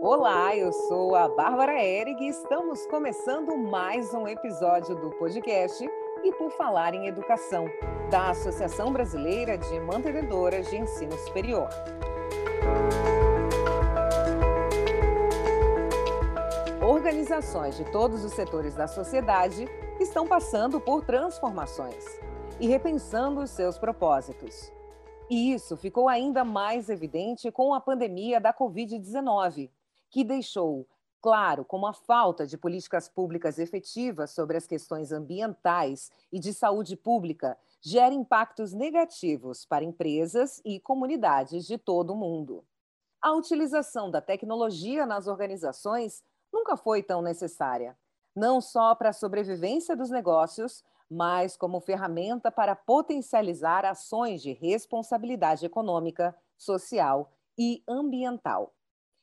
Olá, eu sou a Bárbara Erig e estamos começando mais um episódio do podcast E por Falar em Educação, da Associação Brasileira de Mantenedoras de Ensino Superior. Organizações de todos os setores da sociedade estão passando por transformações e repensando os seus propósitos. E isso ficou ainda mais evidente com a pandemia da Covid-19, que deixou claro como a falta de políticas públicas efetivas sobre as questões ambientais e de saúde pública gera impactos negativos para empresas e comunidades de todo o mundo. A utilização da tecnologia nas organizações nunca foi tão necessária, não só para a sobrevivência dos negócios, mas como ferramenta para potencializar ações de responsabilidade econômica, social e ambiental.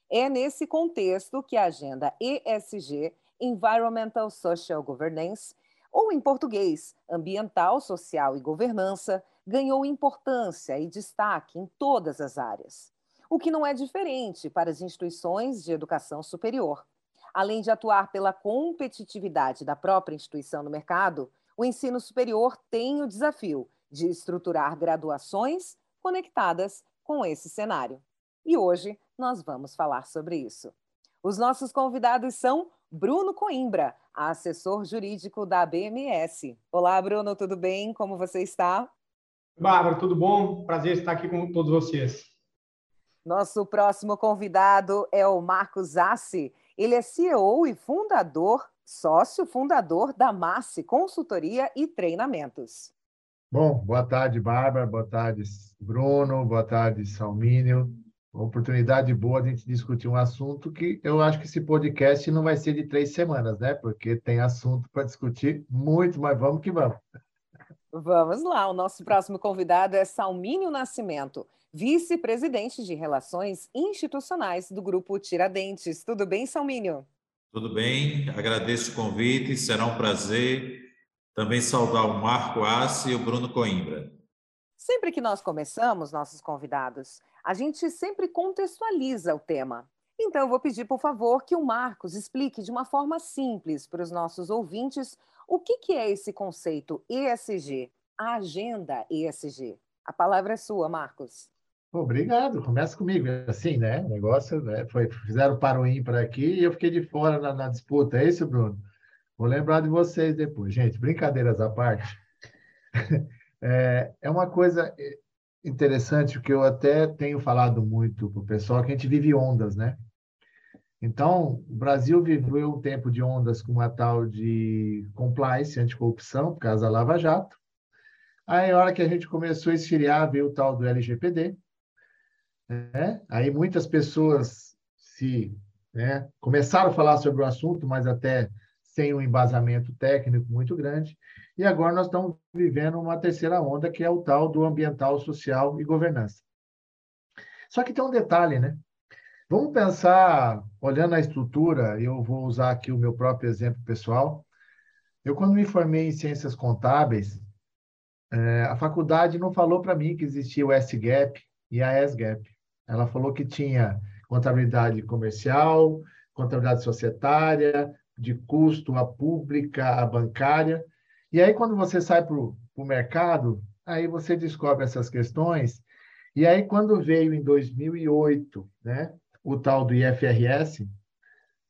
É nesse contexto que a agenda ESG, Environmental Social Governance, ou em português, Ambiental, Social e Governança, ganhou importância e destaque em todas as áreas. O que não é diferente para as instituições de educação superior. Além de atuar pela competitividade da própria instituição no mercado, o ensino superior tem o desafio de estruturar graduações conectadas com esse cenário. E hoje nós vamos falar sobre isso. Os nossos convidados são Bruno Coimbra, assessor jurídico da BMS. Olá, Bruno, tudo bem? Como você está? Bárbara, tudo bom? Prazer estar aqui com todos vocês. Nosso próximo convidado é o Marcos Assi. Ele é CEO e fundador, sócio fundador da Massi Consultoria e Treinamentos. Bom, boa tarde, Bárbara, boa tarde, Bruno, boa tarde, Salmínio. Uma oportunidade boa de a gente discutir um assunto que eu acho que esse podcast não vai ser de três semanas, né? Porque tem assunto para discutir muito, mas vamos que vamos. Vamos lá, o nosso próximo convidado é Salmínio Nascimento vice-presidente de Relações Institucionais do Grupo Tiradentes. Tudo bem, Salmínio? Tudo bem, agradeço o convite, será um prazer também saudar o Marco Assi e o Bruno Coimbra. Sempre que nós começamos nossos convidados, a gente sempre contextualiza o tema. Então, eu vou pedir, por favor, que o Marcos explique de uma forma simples para os nossos ouvintes o que, que é esse conceito ESG, a agenda ESG. A palavra é sua, Marcos. Obrigado, começa comigo. Assim, né? O negócio né? foi, fizeram para o aqui e eu fiquei de fora na, na, disputa. É isso, Bruno? Vou lembrar de vocês depois. Gente, brincadeiras à parte. É, é uma coisa interessante que eu até tenho falado muito para o pessoal, que a gente vive ondas, né? Então, o Brasil viveu um tempo de ondas com uma tal de compliance, anticorrupção, por causa da Lava Jato. Aí, a hora que a gente começou a esfriar, veio o tal do LGPD, né? Aí muitas pessoas se né, começaram a falar sobre o assunto, mas até sem um embasamento técnico muito grande. E agora nós estamos vivendo uma terceira onda, que é o tal do ambiental, social e governança. Só que tem um detalhe, né? Vamos pensar, olhando a estrutura, eu vou usar aqui o meu próprio exemplo pessoal. Eu, quando me formei em ciências contábeis, é, a faculdade não falou para mim que existia o S-GAP e a S-GAP. Ela falou que tinha contabilidade comercial, contabilidade societária, de custo, a pública, a bancária. E aí, quando você sai para o mercado, aí você descobre essas questões. E aí, quando veio em 2008, né, o tal do IFRS,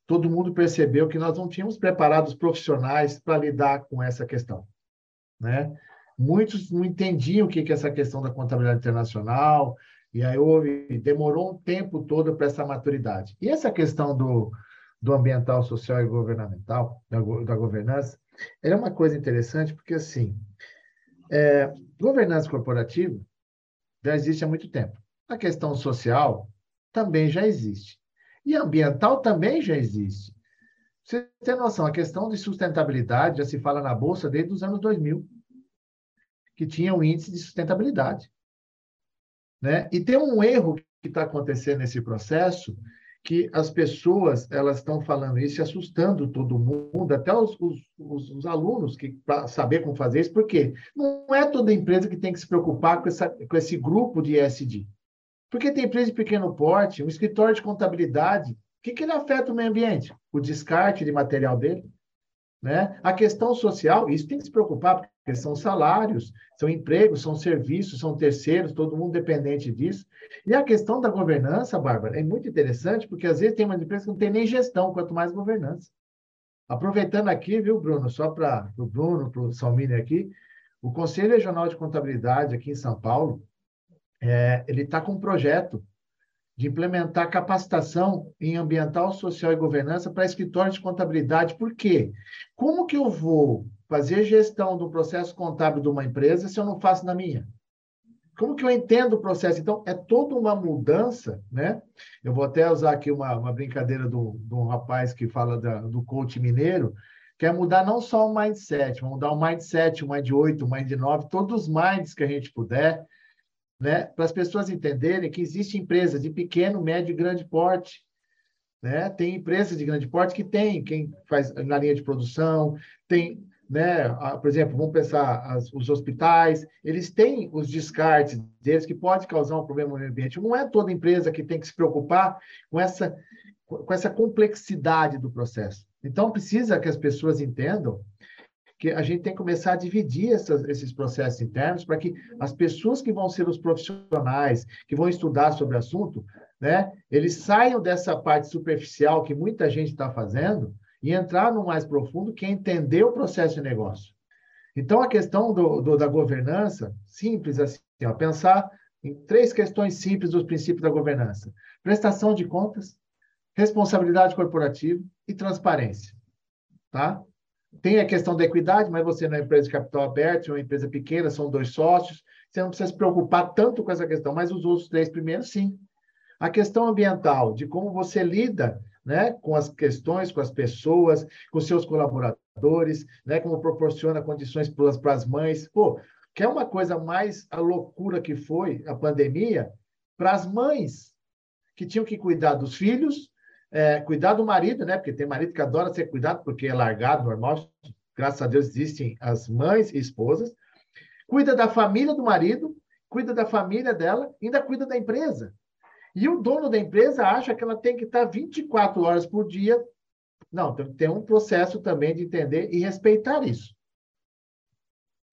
todo mundo percebeu que nós não tínhamos preparados profissionais para lidar com essa questão. Né? Muitos não entendiam o que é essa questão da contabilidade internacional, e aí houve, demorou um tempo todo para essa maturidade. E essa questão do, do ambiental, social e governamental, da, da governança, é uma coisa interessante, porque assim, é, governança corporativa já existe há muito tempo. A questão social também já existe. E ambiental também já existe. Você tem noção, a questão de sustentabilidade já se fala na Bolsa desde os anos 2000, que tinha um índice de sustentabilidade. Né? E tem um erro que está acontecendo nesse processo, que as pessoas elas estão falando isso assustando todo mundo, até os, os, os alunos, que para saber como fazer isso, porque não é toda empresa que tem que se preocupar com, essa, com esse grupo de ESG. Porque tem empresa de pequeno porte, um escritório de contabilidade, que, que ele afeta o meio ambiente? O descarte de material dele. Né? A questão social, isso tem que se preocupar, porque são salários, são empregos, são serviços, são terceiros, todo mundo dependente disso. E a questão da governança, Bárbara, é muito interessante, porque às vezes tem uma empresa que não tem nem gestão, quanto mais governança. Aproveitando aqui, viu, Bruno, só para o Bruno, para o Salmini aqui, o Conselho Regional de Contabilidade aqui em São Paulo, é, ele está com um projeto de implementar capacitação em ambiental, social e governança para escritórios de contabilidade. Por quê? Como que eu vou fazer gestão do processo contábil de uma empresa se eu não faço na minha? Como que eu entendo o processo? Então, é toda uma mudança, né? Eu vou até usar aqui uma, uma brincadeira do, um rapaz que fala da, do coach mineiro, que é mudar não só o mindset, mudar o mindset, o mind 8, o mind 9, todos os minds que a gente puder, né? Para as pessoas entenderem que existe empresa de pequeno, médio e grande porte. Né? Tem empresas de grande porte que tem quem faz na linha de produção, tem né? Por exemplo, vamos pensar as, os hospitais, eles têm os descartes deles que pode causar um problema no ambiente. Não é toda empresa que tem que se preocupar com essa com essa complexidade do processo. Então precisa que as pessoas entendam que a gente tem que começar a dividir essas, esses processos internos para que as pessoas que vão ser os profissionais que vão estudar sobre o assunto, né, eles saiam dessa parte superficial que muita gente está fazendo e entrar no mais profundo, que é entender o processo de negócio. Então, a questão do, do da governança, simples assim, ó, pensar em três questões simples dos princípios da governança: prestação de contas, responsabilidade corporativa e transparência. Tá? Tem a questão da equidade, mas você não é empresa de capital aberto, é uma empresa pequena, são dois sócios, você não precisa se preocupar tanto com essa questão, mas os outros três primeiros, sim. A questão ambiental, de como você lida né, com as questões, com as pessoas, com seus colaboradores, né, como proporciona condições para as mães. Pô, quer uma coisa mais a loucura que foi a pandemia para as mães que tinham que cuidar dos filhos, é, cuidar do marido, né? Porque tem marido que adora ser cuidado porque é largado, normal. Graças a Deus existem as mães e esposas. Cuida da família do marido, cuida da família dela, ainda cuida da empresa. E o dono da empresa acha que ela tem que estar 24 horas por dia. Não, tem, um processo também de entender e respeitar isso.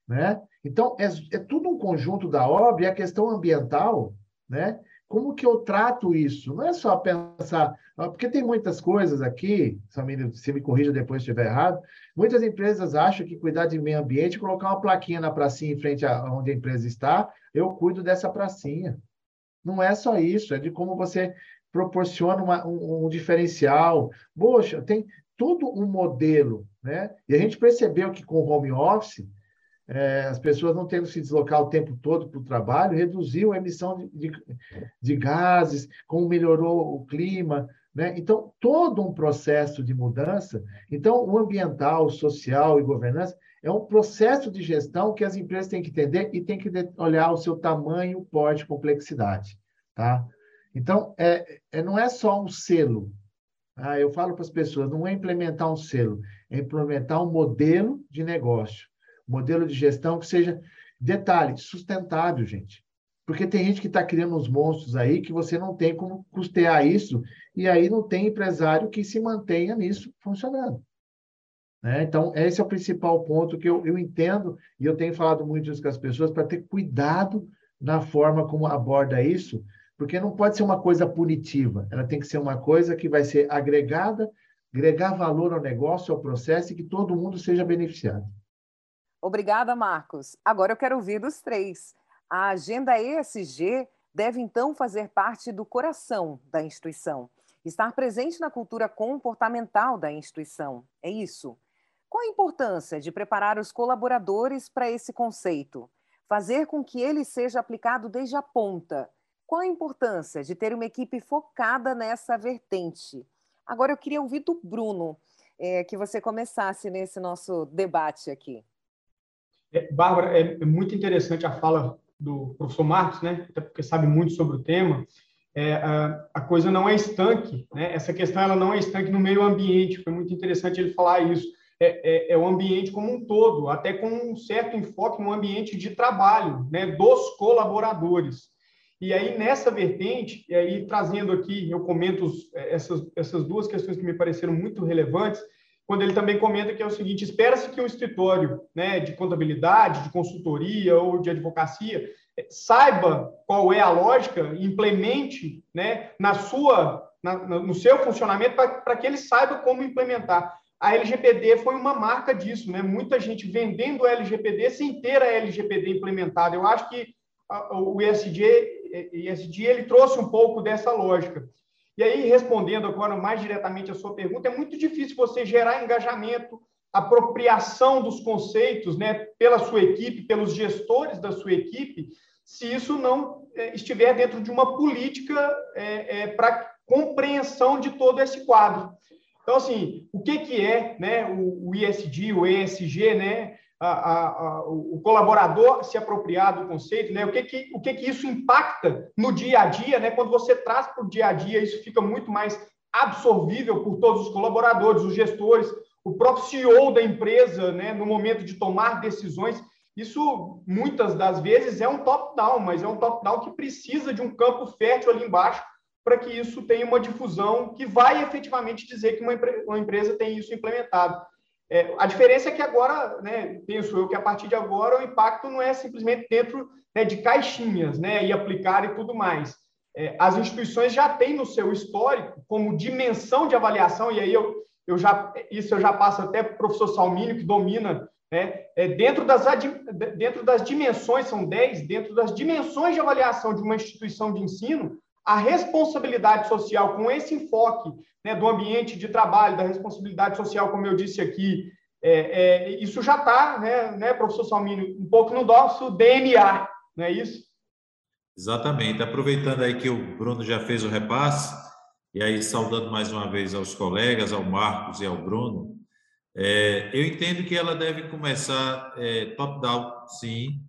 Né? Então, é, é tudo um conjunto da obra e a questão ambiental, né? Como que eu trato isso? Não é só pensar, porque tem muitas coisas aqui, Samir, se me corrija depois se estiver errado, muitas empresas acham que cuidar de meio ambiente, colocar uma plaquinha na pracinha em frente a onde a empresa está, eu cuido dessa pracinha. Não é só isso, é de como você proporciona uma, um, um, diferencial. Poxa, tem todo um modelo, né? E a gente percebeu que com o home office, é, as pessoas não tendo que se deslocar o tempo todo para o trabalho, reduziu a emissão de, de, de gases, como melhorou o clima, né? Então, todo um processo de mudança. Então, o ambiental, social e governança é um processo de gestão que as empresas têm que entender e têm que olhar o seu tamanho, porte, complexidade. Tá? Então, é, é, não é só um selo. Tá? Eu falo para as pessoas, não é implementar um selo, é implementar um modelo de negócio, modelo de gestão que seja, detalhe, sustentável, gente. Porque tem gente que está criando uns monstros aí que você não tem como custear isso, e aí não tem empresário que se mantenha nisso funcionando. Né? Então, esse é o principal ponto que eu, eu entendo, e eu tenho falado muito isso com as pessoas, para ter cuidado na forma como aborda isso, porque não pode ser uma coisa punitiva, ela tem que ser uma coisa que vai ser agregada, agregar valor ao negócio, ao processo e que todo mundo seja beneficiado. Obrigada, Marcos. Agora eu quero ouvir dos três. A agenda ESG deve então fazer parte do coração da instituição, estar presente na cultura comportamental da instituição. É isso. Qual a importância de preparar os colaboradores para esse conceito? Fazer com que ele seja aplicado desde a ponta. Qual a importância de ter uma equipe focada nessa vertente? Agora eu queria ouvir do Bruno, é, que você começasse nesse nosso debate aqui. É, Bárbara, é, é muito interessante a fala do professor Marcos, né? Até porque sabe muito sobre o tema. É, a, a, coisa não é estanque, né? Essa questão ela não é estanque no meio ambiente. Foi muito interessante ele falar isso é, é, é, o ambiente como um todo, até com um certo enfoque no ambiente de trabalho, né, dos colaboradores. E aí, nessa vertente, e aí trazendo aqui, eu comento essas, essas duas questões que me pareceram muito relevantes, quando ele também comenta que é o seguinte: espera-se que um escritório né, de contabilidade, de consultoria ou de advocacia eh, saiba qual é a lógica, implemente né, na sua, na, no seu funcionamento para que ele saiba como implementar. A LGPD foi uma marca disso, né? Muita gente vendendo LGPD sem ter a LGPD implementada. Eu acho que o ESG, ESG ele trouxe um pouco dessa lógica. E aí, respondendo agora mais diretamente a sua pergunta, é muito difícil você gerar engajamento, apropriação dos conceitos né, pela sua equipe, pelos gestores da sua equipe, se isso não é, estiver dentro de uma política é, é, para compreensão de todo esse quadro. Então, assim, o que, que é né, o, o ISD, o ESG, né? A, a, o colaborador se apropriar do conceito, né? O que que, o que que isso impacta no dia a dia, né? Quando você traz para o dia a dia, isso fica muito mais absorvível por todos os colaboradores, os gestores, o próprio CEO da empresa, né? No momento de tomar decisões, isso muitas das vezes é um top-down, mas é um top-down que precisa de um campo fértil ali embaixo para que isso tenha uma difusão que vai efetivamente dizer que uma, uma empresa tem isso implementado. É, a diferença é que agora, né, penso eu que a partir de agora o impacto não é simplesmente dentro né, de caixinhas, né, e aplicar e tudo mais. É, as instituições já têm no seu histórico como dimensão de avaliação, e aí eu, eu já, isso eu já passo até para o professor Salmínio, que domina, né, é, dentro, das, dentro das dimensões, são 10, dentro das dimensões de avaliação de uma instituição de ensino, a responsabilidade social com esse enfoque né, do ambiente de trabalho, da responsabilidade social, como eu disse aqui, é, é, isso já está, né, né, professor Salmino, um pouco no nosso DNA, não é isso? Exatamente. Aproveitando aí que o Bruno já fez o repasse, e aí saudando mais uma vez aos colegas, ao Marcos e ao Bruno, é, eu entendo que ela deve começar é, top-down, sim,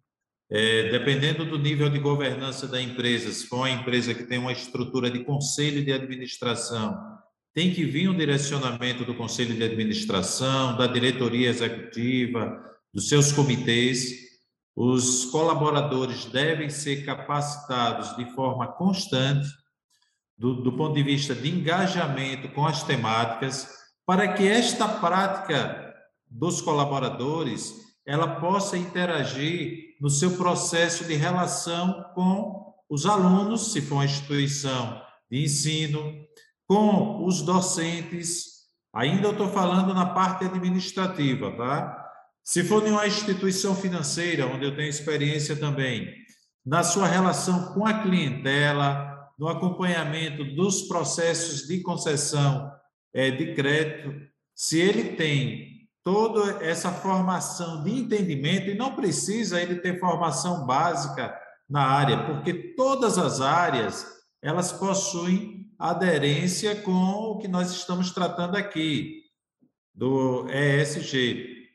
é, dependendo do nível de governança da empresa, se for uma empresa que tem uma estrutura de conselho de administração, tem que vir um direcionamento do conselho de administração, da diretoria executiva, dos seus comitês. Os colaboradores devem ser capacitados de forma constante, do, do ponto de vista de engajamento com as temáticas, para que esta prática dos colaboradores ela possa interagir no seu processo de relação com os alunos, se for uma instituição de ensino, com os docentes. Ainda eu estou falando na parte administrativa, tá? Se for em uma instituição financeira, onde eu tenho experiência também, na sua relação com a clientela, no acompanhamento dos processos de concessão é, de crédito, se ele tem toda essa formação de entendimento, e não precisa ele ter formação básica na área, porque todas as áreas elas possuem aderência com o que nós estamos tratando aqui, do ESG.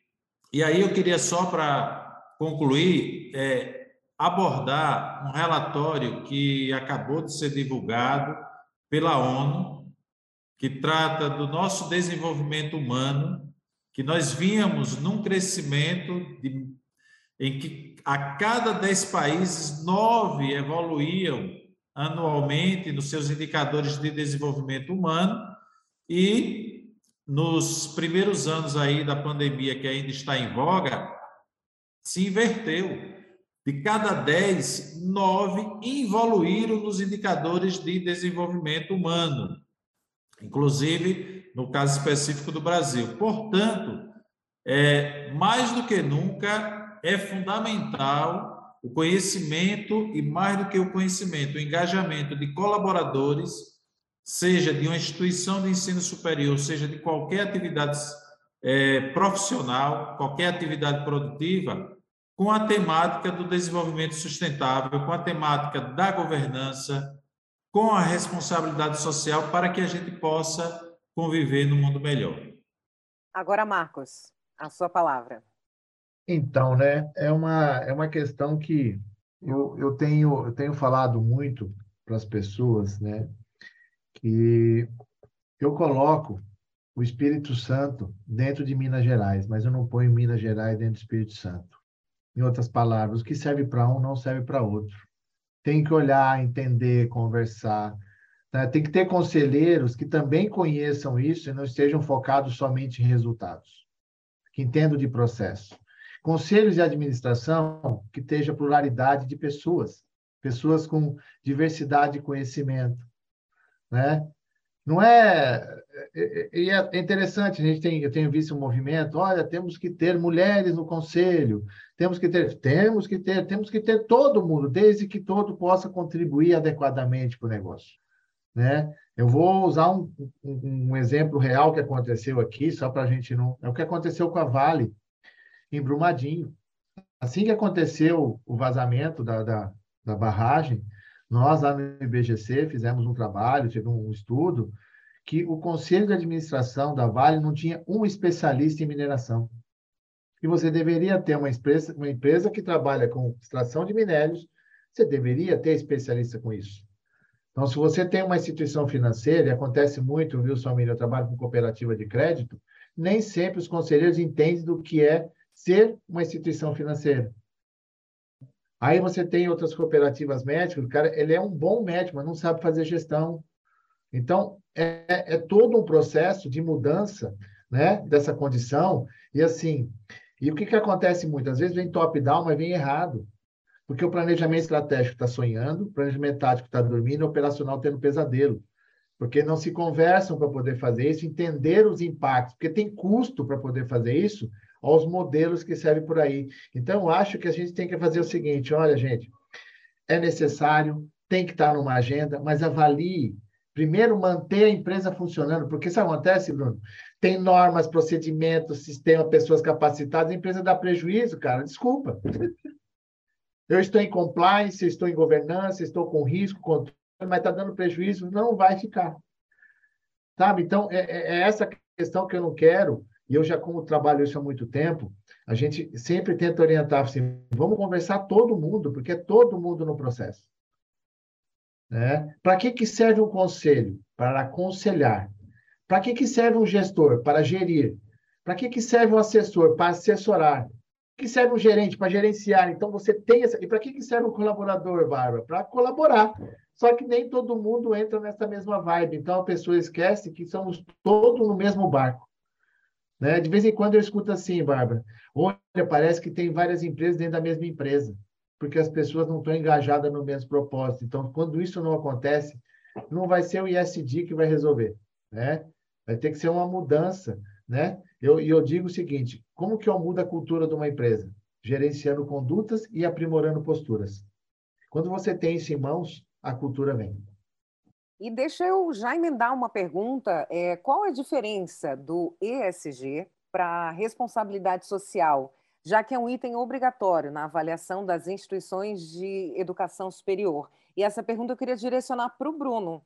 E aí eu queria só para concluir, é, abordar um relatório que acabou de ser divulgado pela ONU, que trata do nosso desenvolvimento humano que nós vínhamos num crescimento de, em que a cada dez países, nove evoluíam anualmente nos seus indicadores de desenvolvimento humano e nos primeiros anos aí da pandemia que ainda está em voga, se inverteu. De cada dez, nove evoluíram nos indicadores de desenvolvimento humano. Inclusive, no caso específico do Brasil. Portanto, é, mais do que nunca, é fundamental o conhecimento e, mais do que o conhecimento, o engajamento de colaboradores, seja de uma instituição de ensino superior, seja de qualquer atividade é, profissional, qualquer atividade produtiva, com a temática do desenvolvimento sustentável, com a temática da governança, com a responsabilidade social, para que a gente possa conviver no mundo melhor. Agora, Marcos, a sua palavra. Então, né, é uma, é uma questão que eu, eu, tenho, eu tenho falado muito para as pessoas, né, que eu coloco o Espírito Santo dentro de Minas Gerais, mas eu não ponho Minas Gerais dentro do Espírito Santo. Em outras palavras, o que serve para um não serve para outro. Tem que olhar, entender, conversar. Né? Tem que ter conselheiros que também conheçam isso e não estejam focados somente em resultados, que entendam de processo. Conselhos de administração que esteja pluralidade de pessoas, pessoas com diversidade de conhecimento, né? Não é, e é, é interessante, a gente tem, eu tenho visto um movimento, olha, temos que ter mulheres no conselho, temos que ter, temos que ter, temos que ter todo mundo, desde que todo possa contribuir adequadamente para o negócio, né? Eu vou usar um, um, um exemplo real que aconteceu aqui, só para a gente não, é o que aconteceu com a Vale em Brumadinho. Assim que aconteceu o vazamento da, da, da barragem, nós, lá no IBGC, fizemos um trabalho, tive um estudo, que o conselho de administração da Vale não tinha um especialista em mineração. E você deveria ter uma empresa, uma empresa que trabalha com extração de minérios, você deveria ter especialista com isso. Então, se você tem uma instituição financeira, e acontece muito, viu, Samir, eu trabalho com cooperativa de crédito, nem sempre os conselheiros entendem do que é ser uma instituição financeira. Aí você tem outras cooperativas médicas, o cara, ele é um bom médico, mas não sabe fazer gestão. Então, é, é todo um processo de mudança né, dessa condição. E assim, e o que, que acontece muito? Às vezes vem top-down, mas vem errado. Porque o planejamento estratégico está sonhando, o planejamento tático está dormindo, o operacional tendo pesadelo. Porque não se conversam para poder fazer isso, entender os impactos, porque tem custo para poder fazer isso, aos modelos que servem por aí. Então, acho que a gente tem que fazer o seguinte: olha, gente, é necessário, tem que estar numa agenda, mas avalie. Primeiro, manter a empresa funcionando, porque isso acontece, Bruno. Tem normas, procedimentos, sistema, pessoas capacitadas, a empresa dá prejuízo, cara, desculpa. Eu estou em compliance, estou em governança, estou com risco, controle, mas está dando prejuízo, não vai ficar. Sabe? Então, é, é, é essa questão que eu não quero e eu já, como trabalho isso há muito tempo, a gente sempre tenta orientar assim, vamos conversar todo mundo, porque é todo mundo no processo. Né? Para que, que serve um conselho? Para aconselhar. Para que, que serve um gestor? Para gerir. Para que, que serve um assessor? Para assessorar. Para que serve um gerente? Para gerenciar. Então, você tem essa... E para que, que serve um colaborador, Bárbara? Para colaborar. Só que nem todo mundo entra nessa mesma vibe. Então, a pessoa esquece que somos todos no mesmo barco. Né? De vez em quando eu escuto assim, Bárbara, olha, parece que tem várias empresas dentro da mesma empresa, porque as pessoas não estão engajadas no mesmo propósito. Então, quando isso não acontece, não vai ser o ISD que vai resolver, né? Vai ter que ser uma mudança, né? E eu, eu digo o seguinte, como que eu mudo a cultura de uma empresa? Gerenciando condutas e aprimorando posturas. Quando você tem isso em mãos, a cultura vem. E deixa eu já emendar uma pergunta: é, qual a diferença do ESG para responsabilidade social, já que é um item obrigatório na avaliação das instituições de educação superior? E essa pergunta eu queria direcionar para o Bruno.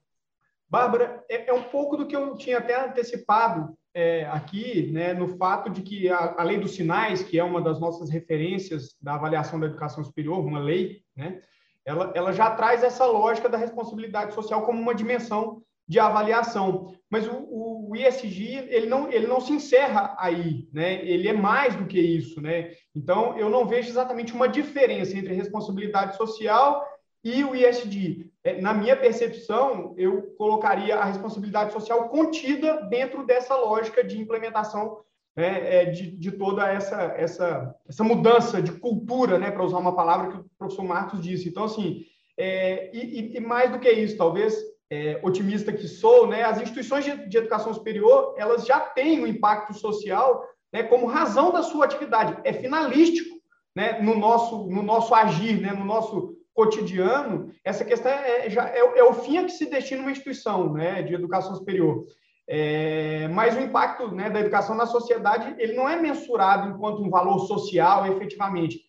Bárbara, é, é, um pouco do que eu tinha até antecipado é, aqui, né, no fato de que a, a lei dos sinais, que é uma das nossas referências da avaliação da educação superior, uma lei, né, ela, ela já traz essa lógica da responsabilidade social como uma dimensão de avaliação. Mas o, o ISG ele não, ele não se encerra aí, né? Ele é mais do que isso, né? Então eu não vejo exatamente uma diferença entre responsabilidade social e o ISD. É, na minha percepção, eu colocaria a responsabilidade social contida dentro dessa lógica de implementação né, é, de, de, toda essa, essa, essa mudança de cultura, né, para usar uma palavra que o professor Marcos disse. Então, assim, é, e, e, mais do que isso, talvez, é, otimista que sou, né, as instituições de, de, educação superior, elas já têm um impacto social né, como razão da sua atividade. É finalístico né, no, nosso, no nosso agir, né, no nosso cotidiano, essa questão é, já, é, é o fim a que se destina uma instituição né, de educação superior. É, mas o impacto né, da educação na sociedade ele não é mensurado enquanto um valor social efetivamente.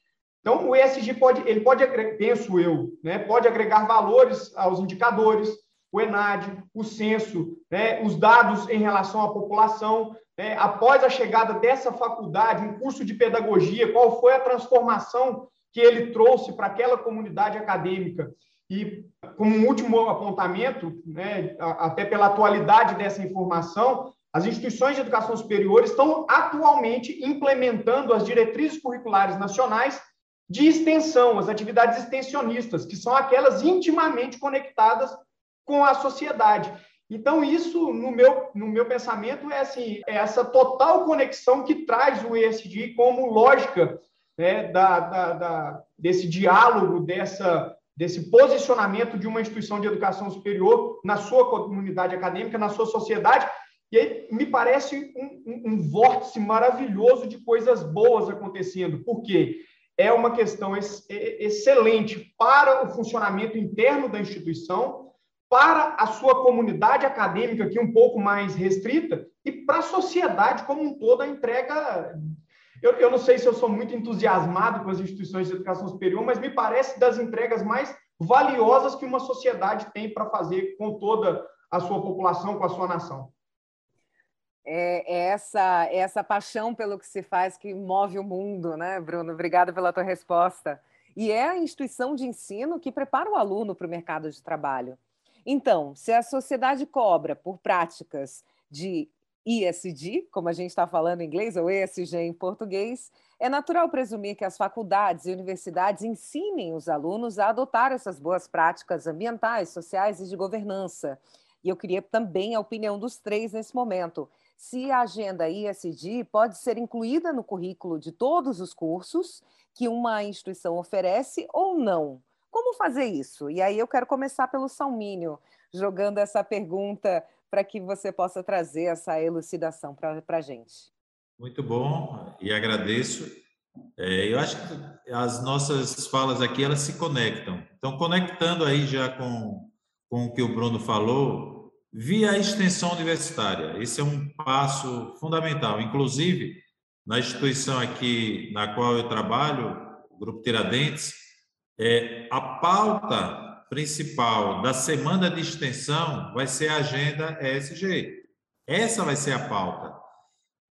Então, o ESG pode, ele pode, penso eu, né, pode agregar valores aos indicadores, o ENAD, o censo, né, os dados em relação à população. Né, após a chegada dessa faculdade, um curso de pedagogia, qual foi a transformação que ele trouxe para aquela comunidade acadêmica? E, como um último apontamento, né, até pela atualidade dessa informação, as instituições de educação superior estão atualmente implementando as diretrizes curriculares nacionais de extensão, as atividades extensionistas, que são aquelas intimamente conectadas com a sociedade. Então, isso, no meu, no meu pensamento, é, assim, é essa total conexão que traz o ESG como lógica né, da, da, da, desse diálogo, dessa, desse posicionamento de uma instituição de educação superior na sua comunidade acadêmica, na sua sociedade. E aí me parece um, um, um vórtice maravilhoso de coisas boas acontecendo. Por quê? É uma questão ex excelente para o funcionamento interno da instituição, para a sua comunidade acadêmica, aqui um pouco mais restrita, e para a sociedade como um todo, a entrega eu, eu não sei se eu sou muito entusiasmado com as instituições de educação superior, mas me parece das entregas mais valiosas que uma sociedade tem para fazer com toda a sua população, com a sua nação. É, é essa, é essa paixão pelo que se faz que move o mundo, né, Bruno? Obrigada pela tua resposta. E é a instituição de ensino que prepara o aluno para o mercado de trabalho. Então, se a sociedade cobra por práticas de ESG, como a gente está falando em inglês, ou ESG em português, é natural presumir que as faculdades e universidades ensinem os alunos a adotar essas boas práticas ambientais, sociais e de governança. E eu queria também a opinião dos três nesse momento. Se a agenda ESG pode ser incluída no currículo de todos os cursos que uma instituição oferece ou não. Como fazer isso? E aí eu quero começar pelo Salmínio, jogando essa pergunta para que você possa trazer essa elucidação para a gente. Muito bom, e agradeço. É, eu acho que as nossas falas aqui, elas se conectam. Então, conectando aí já com, com o que o Bruno falou, via a extensão universitária. Esse é um passo fundamental. Inclusive, na instituição aqui na qual eu trabalho, o Grupo Tiradentes, é, a pauta principal da semana de extensão vai ser a agenda ESG. Essa vai ser a pauta.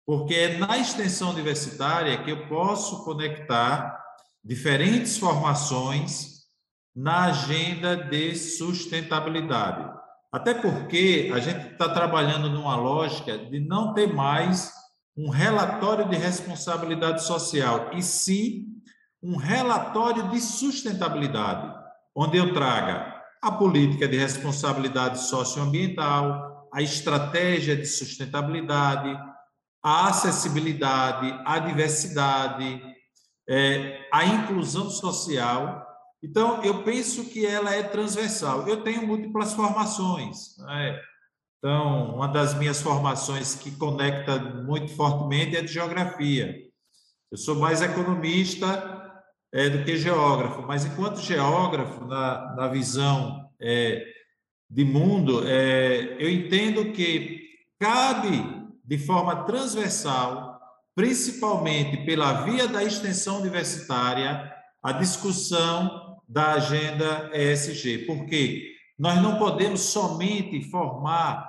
Porque é na extensão universitária que eu posso conectar diferentes formações na agenda de sustentabilidade. Até porque a gente está trabalhando numa lógica de não ter mais um relatório de responsabilidade social, e sim um relatório de sustentabilidade onde eu traga a política de responsabilidade socioambiental, a estratégia de sustentabilidade, a acessibilidade, a diversidade, é, a inclusão social. Então, eu penso que ela é transversal. Eu tenho múltiplas formações. Né? Então, uma das minhas formações que conecta muito fortemente é de geografia. Eu sou mais economista é, do que geógrafo, mas enquanto geógrafo, na, na visão é, de mundo, é, eu entendo que cabe de forma transversal, principalmente pela via da extensão universitária, a discussão da agenda ESG, porque nós não podemos somente formar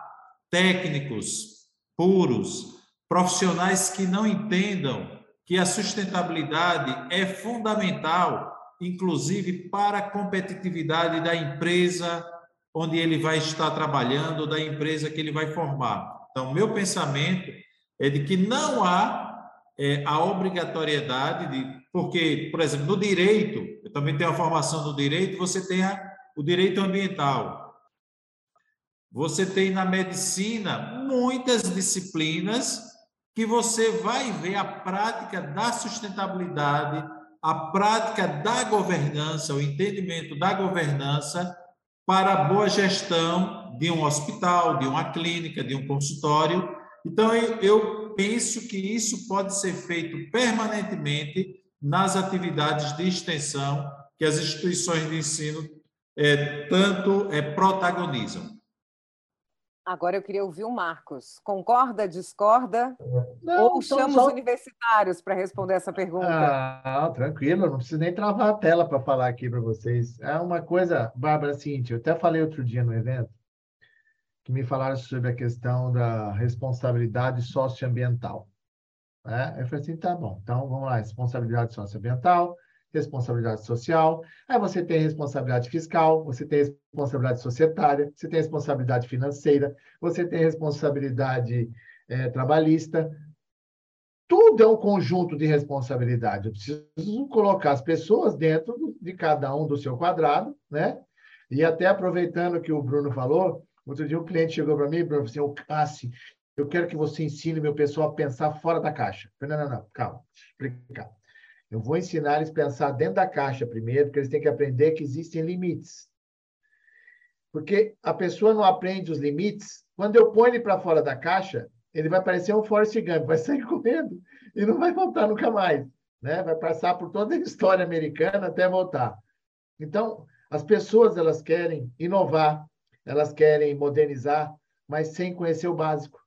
técnicos puros, profissionais que não entendam que a sustentabilidade é fundamental, inclusive para a competitividade da empresa onde ele vai estar trabalhando, da empresa que ele vai formar. Então, meu pensamento é de que não há é, a obrigatoriedade de, porque, por exemplo, no direito, eu também tenho a formação no direito, você tem a, o direito ambiental. Você tem na medicina muitas disciplinas que você vai ver a prática da sustentabilidade, a prática da governança, o entendimento da governança para a boa gestão de um hospital, de uma clínica, de um consultório. Então, eu penso que isso pode ser feito permanentemente nas atividades de extensão que as instituições de ensino é, tanto é, protagonizam. Agora eu queria ouvir o Marcos. Concorda, discorda? Não, ou então chama só... os universitários para responder essa pergunta? Ah, tranquilo, não preciso nem travar a tela para falar aqui para vocês. É uma coisa, Bárbara, é seguinte, eu até falei outro dia no evento, que me falaram sobre a questão da responsabilidade socioambiental. Né? Eu falei assim, tá bom, então vamos lá, responsabilidade socioambiental, responsabilidade social, aí você tem responsabilidade fiscal, você tem responsabilidade societária, você tem responsabilidade financeira, você tem responsabilidade é, trabalhista. tudo é um conjunto de responsabilidade. Eu preciso colocar as pessoas dentro de cada um do seu quadrado, né? E até aproveitando que o Bruno falou, outro dia um cliente chegou para mim e falou assim, o Cassi, eu quero que você ensine meu pessoal a pensar fora da caixa. Eu falei, não, não, não, calma, explicar. Eu vou ensinar eles a pensar dentro da caixa primeiro, porque eles têm que aprender que existem limites. Porque a pessoa não aprende os limites, quando eu ponho ele para fora da caixa, ele vai parecer um Forrest Gump, vai sair correndo e não vai voltar nunca mais. Né? Vai passar por toda a história americana até voltar. Então, as pessoas elas querem inovar, elas querem modernizar, mas sem conhecer o básico,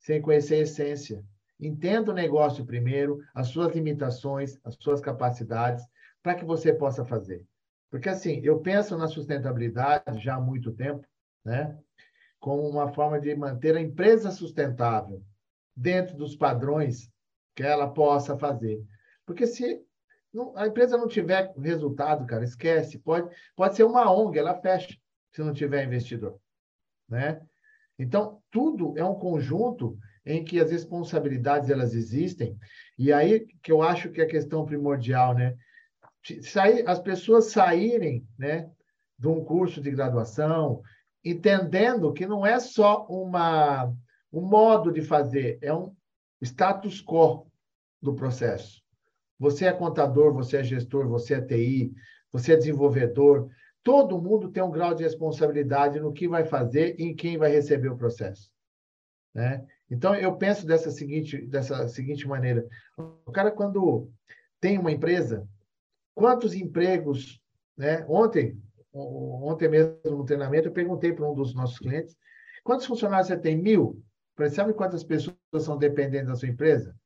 sem conhecer a essência. Entenda o negócio primeiro, as suas limitações, as suas capacidades, para que você possa fazer. Porque, assim, eu penso na sustentabilidade já há muito tempo, né? como uma forma de manter a empresa sustentável dentro dos padrões que ela possa fazer. Porque se não, a empresa não tiver resultado, cara, esquece. Pode, pode ser uma ONG, ela fecha se não tiver investidor. Né? Então, tudo é um conjunto em que as responsabilidades elas existem. E aí que eu acho que é a questão primordial, né? Sair, as pessoas saírem né, de um curso de graduação, entendendo que não é só uma, um modo de fazer, é um status quo do processo. Você é contador, você é gestor, você é TI, você é desenvolvedor. Todo mundo tem um grau de responsabilidade no que vai fazer e em quem vai receber o processo. Né? Então, eu penso dessa seguinte, dessa seguinte maneira. O cara, quando tem uma empresa, quantos empregos... Né? Ontem, ontem mesmo no treinamento, eu perguntei para um dos nossos clientes, quantos funcionários você tem? Mil. Sabe quantas pessoas são dependentes da sua empresa?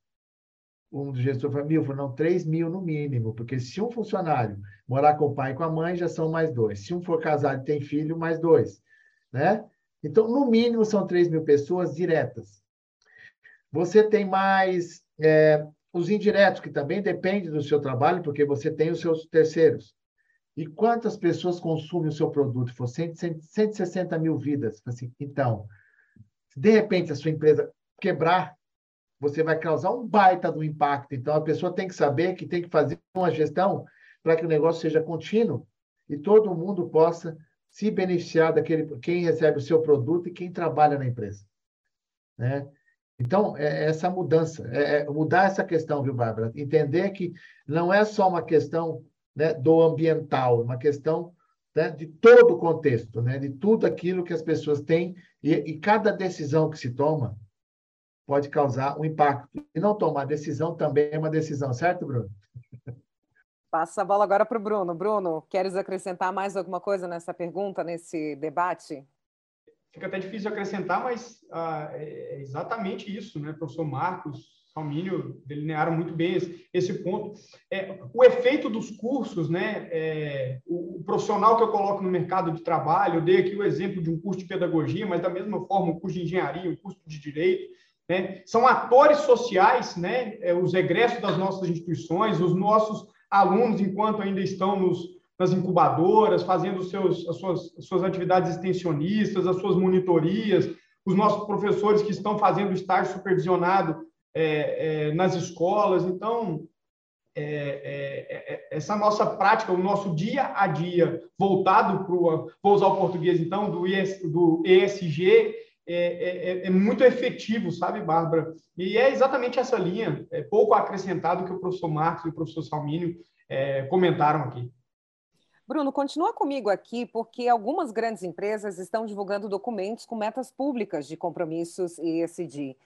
Um dos gestores falou, mil. Falei, não, três mil no mínimo, porque se um funcionário morar com o pai e com a mãe, já são mais dois. Se um for casado e tem filho, mais dois. Né? Então, no mínimo, são três mil pessoas diretas. Você tem mais é, os indiretos, que também dependem do seu trabalho, porque você tem os seus terceiros. E quantas pessoas consumem o seu produto? For 160 mil vidas. Assim, então, se de repente a sua empresa quebrar, você vai causar um baita do impacto. Então, a pessoa tem que saber que tem que fazer uma gestão para que o negócio seja contínuo e todo mundo possa se beneficiar daquele quem recebe o seu produto e quem trabalha na empresa. Né? Então, é essa mudança, é, é mudar essa questão, viu, Bárbara? Entender que não é só uma questão né, do ambiental, uma questão né, de todo o contexto, né, de tudo aquilo que as pessoas têm, e, e cada decisão que se toma pode causar um impacto. E não tomar decisão também é uma decisão, certo, Bruno? Passa a bola agora para o Bruno. Bruno, queres acrescentar mais alguma coisa nessa pergunta, nesse debate? Fica até difícil acrescentar, mas ah, é exatamente isso, né, professor Marcos? Palmínio delinearam muito bem esse, esse ponto. É, o efeito dos cursos, né, é, o, o, profissional que eu coloco no mercado de trabalho, eu dei aqui o exemplo de um curso de pedagogia, mas da mesma forma um curso de engenharia, um curso de direito, né, são atores sociais, né, é, os egressos das nossas instituições, os nossos alunos, enquanto ainda estão nos, nas incubadoras, fazendo seus, as, suas, as suas atividades extensionistas, as suas monitorias, os nossos professores que estão fazendo estágio supervisionado é, é, nas escolas. Então, é, é, é, essa nossa prática, o nosso dia a dia voltado para o, vou usar o português então, do, ES, do ESG, é, muito efetivo, sabe, Bárbara? E é exatamente essa linha, é pouco acrescentado que o professor Marcos e o professor Salmínio comentaram aqui. Bruno, continua comigo aqui, porque algumas grandes empresas estão divulgando documentos com metas públicas de compromissos ESG.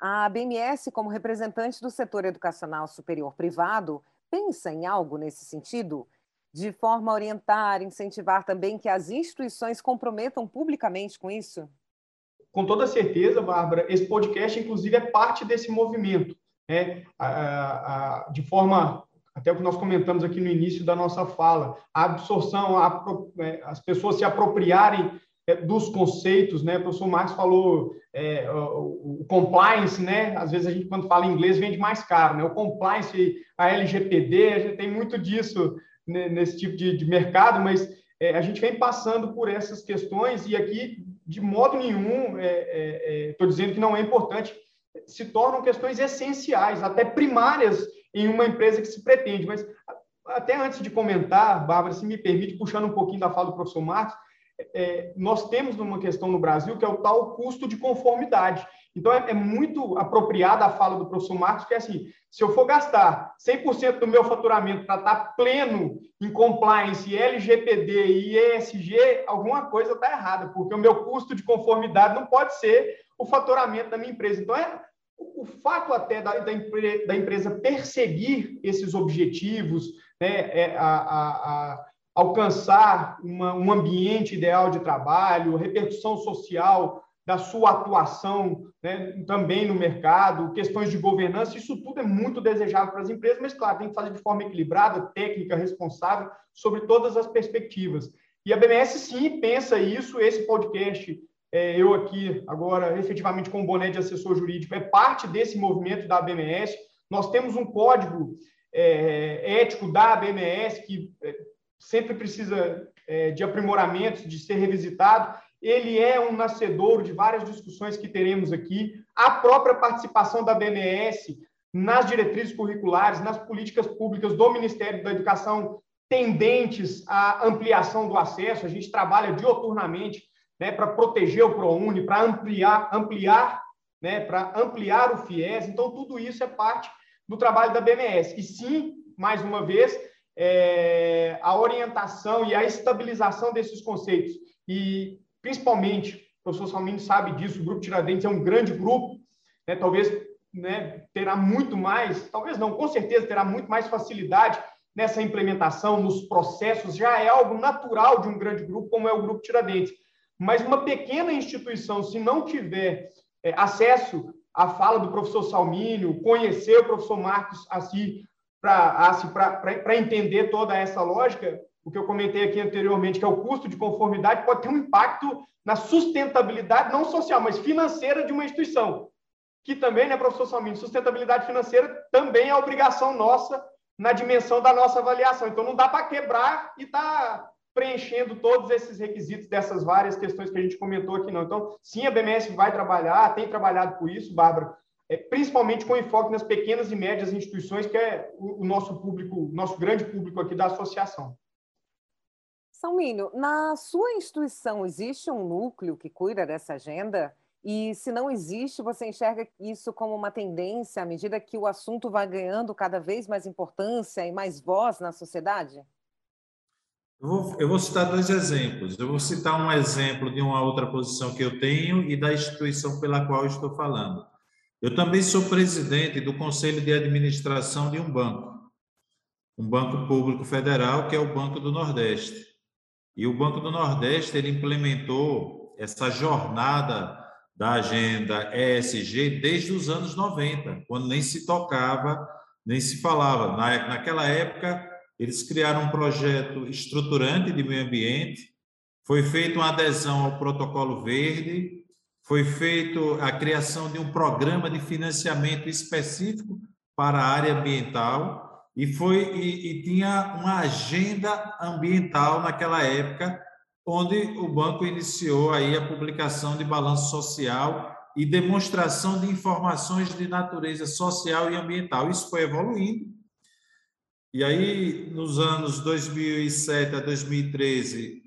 A BMS, como representante do setor educacional superior privado, pensa em algo nesse sentido? De forma a orientar, incentivar também que as instituições comprometam publicamente com isso? Com toda certeza, Bárbara. Esse podcast, inclusive, é parte desse movimento. Né? de forma até o que nós comentamos aqui no início da nossa fala, a absorção, a, é, as pessoas se apropriarem é, dos conceitos, né? O professor Marcos falou é, o, o, compliance, né? Às vezes a gente, quando fala inglês, vende mais caro, né? O compliance, a LGPD, a gente tem muito disso né, nesse tipo de, de mercado, mas é, a gente vem passando por essas questões e aqui, de modo nenhum, estou é, é, dizendo que não é importante se tornam questões essenciais, até primárias em uma empresa que se pretende. Mas até antes de comentar, Bárbara, se me permite, puxando um pouquinho da fala do professor Marcos, é, nós temos uma questão no Brasil que é o tal custo de conformidade. Então, é, é, muito apropriada a fala do professor Marcos, que é assim, se eu for gastar 100% do meu faturamento para estar pleno em compliance, LGPD e ESG, alguma coisa está errada, porque o meu custo de conformidade não pode ser o faturamento da minha empresa. Então, é o, fato até da, da, da, empresa perseguir esses objetivos, né, é, a, a, a alcançar uma, um ambiente ideal de trabalho, repercussão social, da sua atuação né, também no mercado, questões de governança, isso tudo é muito desejável para as empresas, mas, claro, tem que fazer de forma equilibrada, técnica, responsável, sobre todas as perspectivas. E a BMS, sim, pensa isso. Esse podcast, é, eu aqui, agora, efetivamente com o boné de assessor jurídico, é parte desse movimento da BMS. Nós temos um código é, ético da BMS que é, sempre precisa é, de aprimoramentos, de ser revisitado ele é um nascedor de várias discussões que teremos aqui, a própria participação da BMS nas diretrizes curriculares, nas políticas públicas do Ministério da Educação tendentes à ampliação do acesso. A gente trabalha dioturnamente né, para proteger o ProUni, para ampliar, ampliar, né, para ampliar o FIES. Então, tudo isso é parte do trabalho da BMS. E sim, mais uma vez, é, a orientação e a estabilização desses conceitos e principalmente, o professor Salmini sabe disso, o Grupo Tiradentes é um grande grupo, né, talvez né, terá muito mais, talvez não, com certeza terá muito mais facilidade nessa implementação, nos processos, já é algo natural de um grande grupo, como é o Grupo Tiradentes. Mas uma pequena instituição, se não tiver é, acesso à fala do professor Salmínio, conhecer o professor Marcos assim, para entender toda essa lógica, o que eu comentei aqui anteriormente, que é o custo de conformidade, pode ter um impacto na sustentabilidade, não social, mas financeira de uma instituição. Que também, né, professor Salmini, sustentabilidade financeira também é obrigação nossa na dimensão da nossa avaliação. Então, não dá para quebrar e tá preenchendo todos esses requisitos dessas várias questões que a gente comentou aqui, não. Então, sim, a BMS vai trabalhar, tem trabalhado por isso, Bárbara, é, principalmente com enfoque nas pequenas e médias instituições, que é o, o nosso público, nosso grande público aqui da associação. Salmínio, na sua instituição existe um núcleo que cuida dessa agenda? E se não existe, você enxerga isso como uma tendência à medida que o assunto vai ganhando cada vez mais importância e mais voz na sociedade? Eu vou, eu vou, citar dois exemplos. Eu vou citar um exemplo de uma outra posição que eu tenho e da instituição pela qual estou falando. Eu também sou presidente do Conselho de Administração de um banco, um banco público federal, que é o Banco do Nordeste. E o Banco do Nordeste ele implementou essa jornada da agenda ESG desde os anos 90, quando nem se tocava, nem se falava. Na, naquela época, eles criaram um projeto estruturante de meio ambiente, foi feita uma adesão ao Protocolo Verde, foi feito a criação de um programa de financiamento específico para a área ambiental, e foi e, e, tinha uma agenda ambiental naquela época, onde o banco iniciou aí a publicação de balanço social e demonstração de informações de natureza social e ambiental. Isso foi evoluindo. E aí, nos anos 2007 a 2013,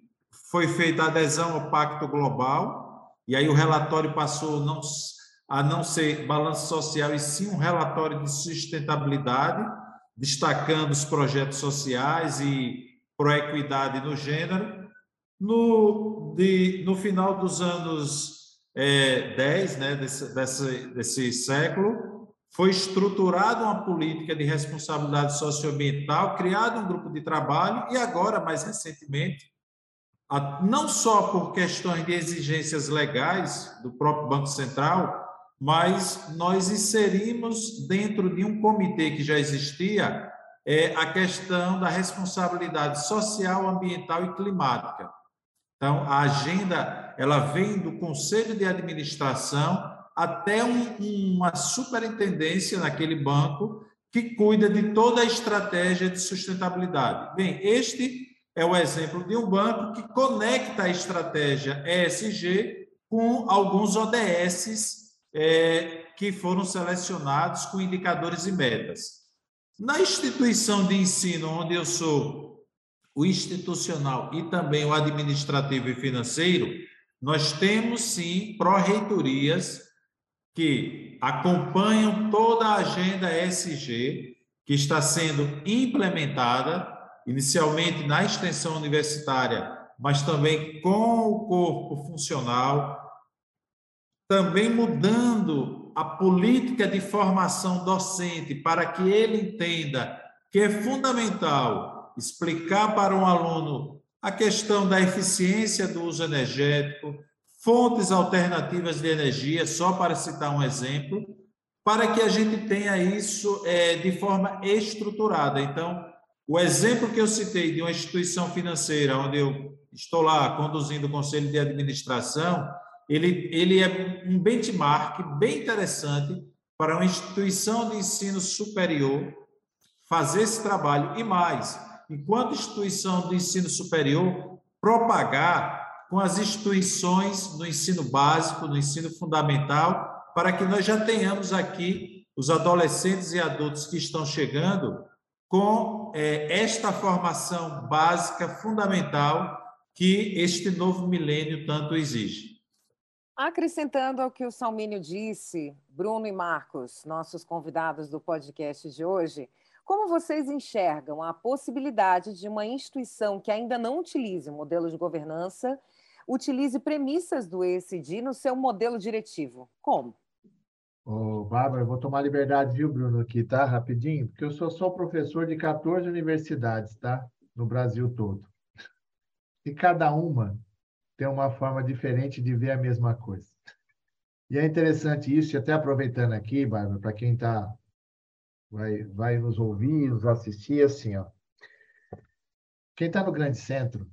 foi feita a adesão ao Pacto Global, e aí o relatório passou não, a não ser balanço social, e sim um relatório de sustentabilidade, destacando os projetos sociais e proequidade no gênero. No, de, no final dos anos é, 10 né, desse, desse, desse século, foi estruturada uma política de responsabilidade socioambiental, criado um grupo de trabalho e agora, mais recentemente, não só por questões de exigências legais do próprio Banco Central, mas nós inserimos dentro de um comitê que já existia é, a questão da responsabilidade social, ambiental e climática. Então, a agenda ela vem do conselho de administração até um, uma superintendência naquele banco que cuida de toda a estratégia de sustentabilidade. Bem, este é o exemplo de um banco que conecta a estratégia ESG com alguns ODSs é, que foram selecionados com indicadores e metas. Na instituição de ensino onde eu sou o institucional e também o administrativo e financeiro, nós temos sim pró-reitorias que acompanham toda a agenda SG que está sendo implementada, inicialmente na extensão universitária, mas também com o corpo funcional, também mudando a política de formação docente para que ele entenda que é fundamental explicar para um aluno a questão da eficiência do uso energético, fontes alternativas de energia, só para citar um exemplo, para que a gente tenha isso é, de forma estruturada. Então, o exemplo que eu citei de uma instituição financeira, onde eu estou lá conduzindo o conselho de administração, ele, ele é um benchmark bem interessante para uma instituição de ensino superior fazer esse trabalho e mais, enquanto instituição de ensino superior, propagar com as instituições no ensino básico, no ensino fundamental, para que nós já tenhamos aqui os adolescentes e adultos que estão chegando com é, esta formação básica fundamental que este novo milênio tanto exige. Acrescentando ao que o Salmínio disse, Bruno e Marcos, nossos convidados do podcast de hoje, como vocês enxergam a possibilidade de uma instituição que ainda não utilize o modelo de governança, utilize premissas do ESG no seu modelo diretivo? Como? Ô, Bárbara, eu vou tomar liberdade, viu, Bruno, aqui, tá? Rapidinho, porque eu sou só professor de 14 universidades, tá? No Brasil todo. E cada uma tem uma forma diferente de ver a mesma coisa. E é interessante isso, e até aproveitando aqui, Bárbara, para quem tá, vai, vai nos ouvir, nos assistir, assim, ó. Quem está no grande centro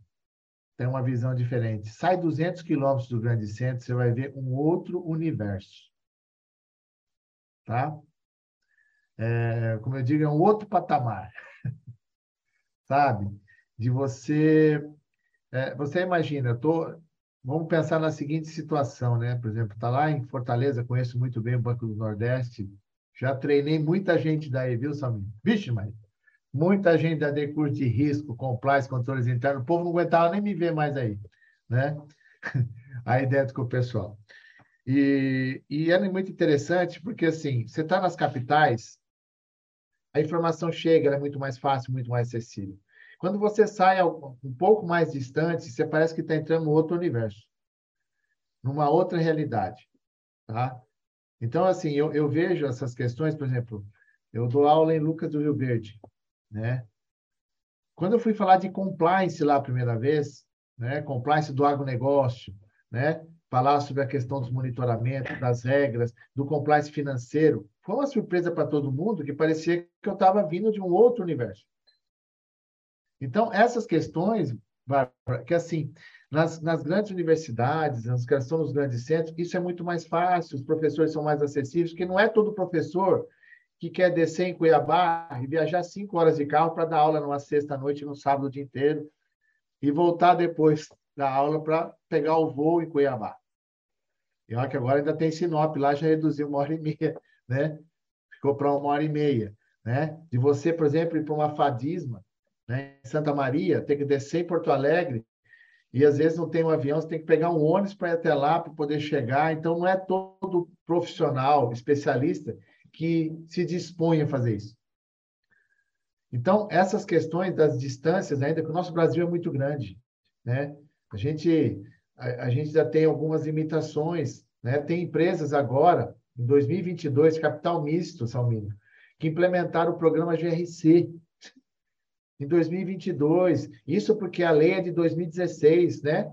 tem uma visão diferente. Sai 200 quilômetros do grande centro, você vai ver um outro universo tá? É, como eu digo, é um outro patamar, sabe? De você, é, você imagina, eu tô, vamos pensar na seguinte situação, né? Por exemplo, tá lá em Fortaleza, conheço muito bem o Banco do Nordeste, já treinei muita gente daí, viu, Samir? Vixe, mas muita gente da curso de risco, compliance, controles internos, o povo não aguentava nem me ver mais aí, né? aí dentro com o pessoal. E, e é muito interessante porque, assim, você está nas capitais, a informação chega, ela é muito mais fácil, muito mais acessível. Quando você sai um pouco mais distante, você parece que está entrando em outro universo, numa outra realidade, tá? Então, assim, eu, eu vejo essas questões, por exemplo, eu dou aula em Lucas do Rio Verde, né? Quando eu fui falar de compliance lá a primeira vez, né? Compliance do agronegócio, né? falar sobre a questão dos monitoramentos, das regras, do compliance financeiro. Foi uma surpresa para todo mundo que parecia que eu estava vindo de um outro universo. Então, essas questões, que assim, nas, nas grandes universidades, nas questões dos grandes centros, isso é muito mais fácil, os professores são mais acessíveis, porque não é todo professor que quer descer em Cuiabá e viajar cinco horas de carro para dar aula numa sexta-noite, no sábado o dia inteiro, e voltar depois da aula para pegar o voo em Cuiabá. E olha que agora ainda tem Sinop, lá já reduziu uma hora e meia, né? Ficou para uma hora e meia, né? De você, por exemplo, ir para uma fadisma, né? Em Santa Maria, tem que descer em Porto Alegre, e às vezes não tem um avião, você tem que pegar um ônibus para ir até lá para poder chegar. Então, não é todo profissional, especialista, que se dispõe a fazer isso. Então, essas questões das distâncias, ainda que o nosso Brasil é muito grande, né? A gente a, a gente já tem algumas limitações. Né? Tem empresas agora, em 2022, capital misto, Salmino, que implementaram o programa GRC em 2022. Isso porque a lei é de 2016, né?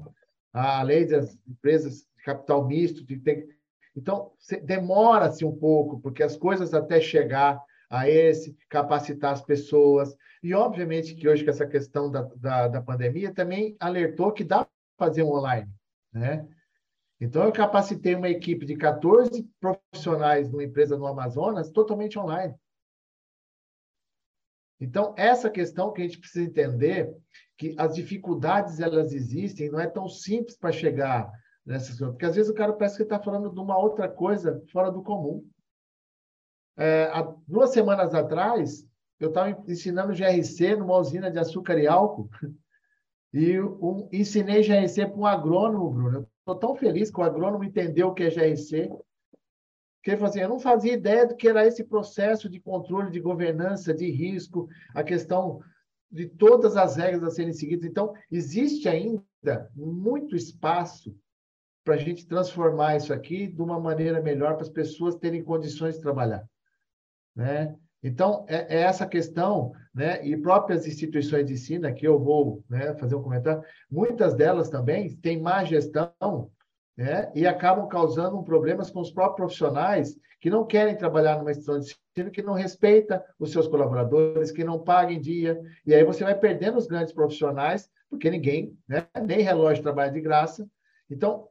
A lei das empresas de capital misto. Ter... Então, demora-se um pouco, porque as coisas até chegar a esse, capacitar as pessoas. E, obviamente, que hoje, com essa questão da, da, da pandemia, também alertou que dá para fazer um online. Né? Então, eu capacitei uma equipe de 14 profissionais numa empresa no Amazonas totalmente online. Então, essa questão que a gente precisa entender, que as dificuldades elas existem, não é tão simples para chegar Porque às vezes o cara parece que está falando de uma outra coisa fora do comum. É, há duas semanas atrás, eu estava ensinando GRC numa usina de açúcar e álcool. E um, ensinei GRC para um agrônomo, Bruno. Estou tão feliz que o agrônomo entendeu o que é GRC. Que ele falou assim, eu não fazia ideia do que era esse processo de controle, de governança, de risco, a questão de todas as regras a serem seguidas. Então, existe ainda muito espaço para a gente transformar isso aqui de uma maneira melhor para as pessoas terem condições de trabalhar. Né? Então, é, é, essa questão, né? e próprias instituições de ensino, aqui eu vou né, fazer um comentário, muitas delas também têm má gestão né? e acabam causando problemas com os próprios profissionais que não querem trabalhar numa instituição de ensino, que não respeita os seus colaboradores, que não paga em dia, e aí você vai perdendo os grandes profissionais, porque ninguém, né? nem relógio trabalha de graça. Então,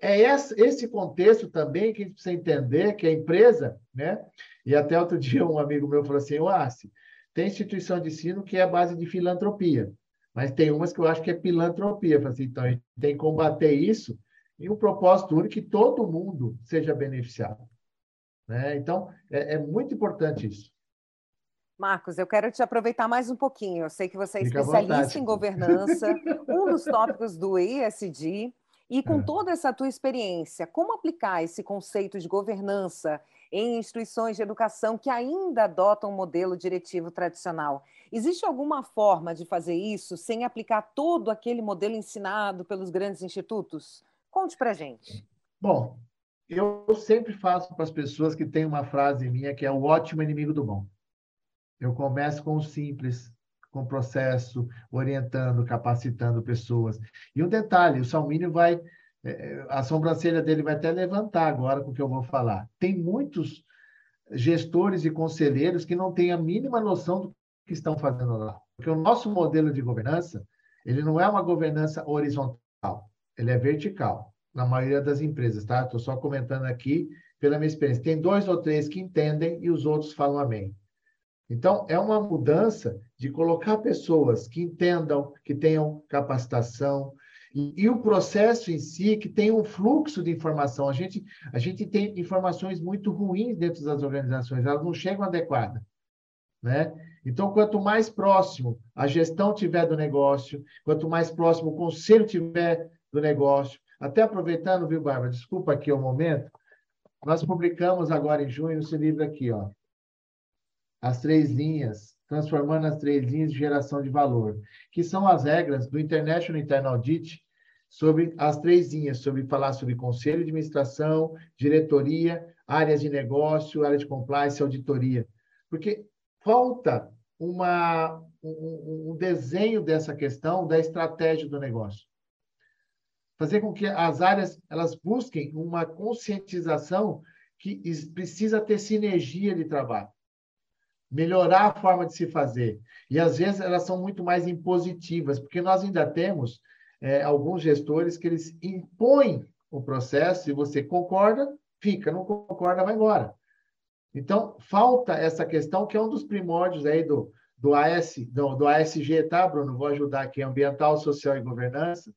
é esse contexto também que a gente precisa entender que a empresa, né? E até outro dia um amigo meu falou assim, o Arce, tem instituição de ensino que é a base de filantropia, mas tem umas que eu acho que é pilantropia. Assim, então, a gente tem que combater isso e um propósito único que todo mundo seja beneficiado. Né? Então, é, é muito importante isso. Marcos, eu quero te aproveitar mais um pouquinho. Eu sei que você é Fica especialista em governança, um dos tópicos do ESG, e com é. toda essa tua experiência, como aplicar esse conceito de governança em instituições de educação que ainda adotam um modelo diretivo tradicional? Existe alguma forma de fazer isso sem aplicar todo aquele modelo ensinado pelos grandes institutos? Conte para gente. Bom, eu sempre faço para as pessoas que têm uma frase minha que é o ótimo inimigo do bom. Eu começo com o simples, com processo, orientando, capacitando pessoas. E um detalhe, o Salmínio vai, é, é, a sobrancelha dele vai até levantar agora com o que eu vou falar. Tem muitos gestores e conselheiros que não têm a mínima noção do que estão fazendo lá. Porque o nosso modelo de governança, ele não é uma governança horizontal, ele é vertical, na maioria das empresas, tá? Estou só comentando aqui pela minha experiência. Tem dois ou três que entendem e os outros falam amém. Então, é uma mudança de colocar pessoas que entendam, que tenham capacitação, e, e, o processo em si que tem um fluxo de informação. A gente, a gente tem informações muito ruins dentro das organizações, elas não chegam adequadas. Né? Então, quanto mais próximo a gestão tiver do negócio, quanto mais próximo o conselho tiver do negócio, até aproveitando, viu, Bárbara? Desculpa aqui o momento. Nós publicamos agora em junho esse livro aqui, ó, as três linhas, transformando as três linhas de geração de valor, que são as regras do International Internal Audit sobre as três linhas, sobre falar sobre conselho de administração, diretoria, áreas de negócio, área de compliance, auditoria. Porque falta uma, um, um desenho dessa questão da estratégia do negócio. Fazer com que as áreas elas busquem uma conscientização que precisa ter sinergia de trabalho melhorar a forma de se fazer. E às vezes elas são muito mais impositivas, porque nós ainda temos é, alguns gestores que eles impõem o processo e você concorda, fica, não concorda, vai embora. Então, falta essa questão que é um dos primórdios aí do, do, AS, do, do ASG, tá, Bruno? Vou ajudar aqui, Ambiental, Social e Governança,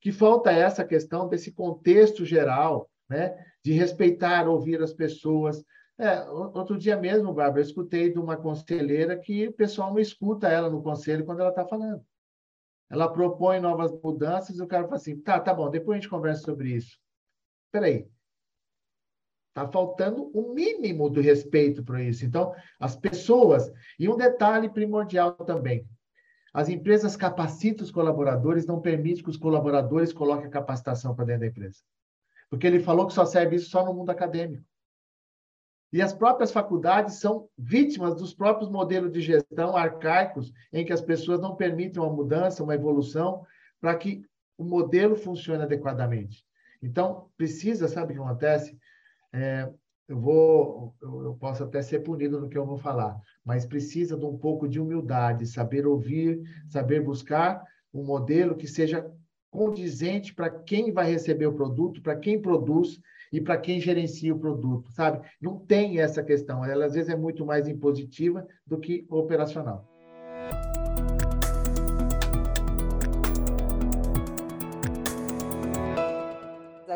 que falta essa questão desse contexto geral, né? De respeitar, ouvir as pessoas, é, outro dia mesmo, Bárbara, eu escutei de uma conselheira que o pessoal não escuta ela no conselho quando ela está falando. Ela propõe novas mudanças e o cara fala assim, tá, tá bom, depois a gente conversa sobre isso. Espera aí. Está faltando o mínimo do respeito para isso. Então, as pessoas... E um detalhe primordial também. As empresas capacitam os colaboradores, não permite que os colaboradores coloquem a capacitação para dentro da empresa. Porque ele falou que só serve isso só no mundo acadêmico. E as próprias faculdades são vítimas dos próprios modelos de gestão arcaicos, em que as pessoas não permitem uma mudança, uma evolução, para que o modelo funcione adequadamente. Então, precisa, sabe o que acontece? É, eu vou, eu, eu posso até ser punido no que eu vou falar, mas precisa de um pouco de humildade, saber ouvir, saber buscar um modelo que seja condizente para quem vai receber o produto, para quem produz e para quem gerencia o produto, sabe? Não tem essa questão. Ela às vezes é muito mais impositiva do que operacional.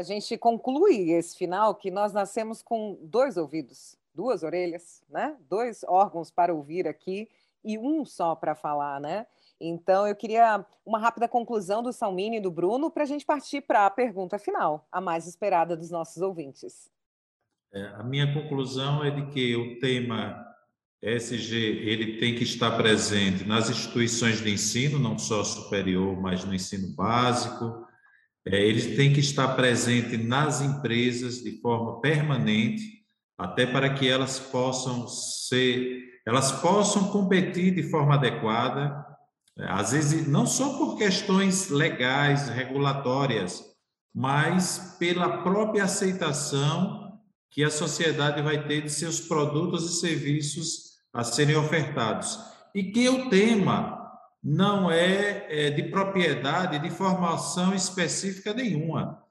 gente conclui esse final que nós nascemos com dois ouvidos, duas orelhas, né? Dois órgãos para ouvir aqui e um só para falar, né? Então, eu queria uma rápida conclusão do Salmini e do Bruno para a gente partir para a pergunta final, a mais esperada dos nossos ouvintes. É, a minha conclusão é de que o tema ESG ele tem que estar presente nas instituições de ensino, não só superior, mas no ensino básico. É, ele tem que estar presente nas empresas de forma permanente, até para que elas possam ser, elas possam competir de forma adequada às vezes, não só por questões legais, regulatórias, mas pela própria aceitação que a sociedade vai ter de seus produtos e serviços a serem ofertados. E que o tema não é, é de propriedade de formação específica nenhuma.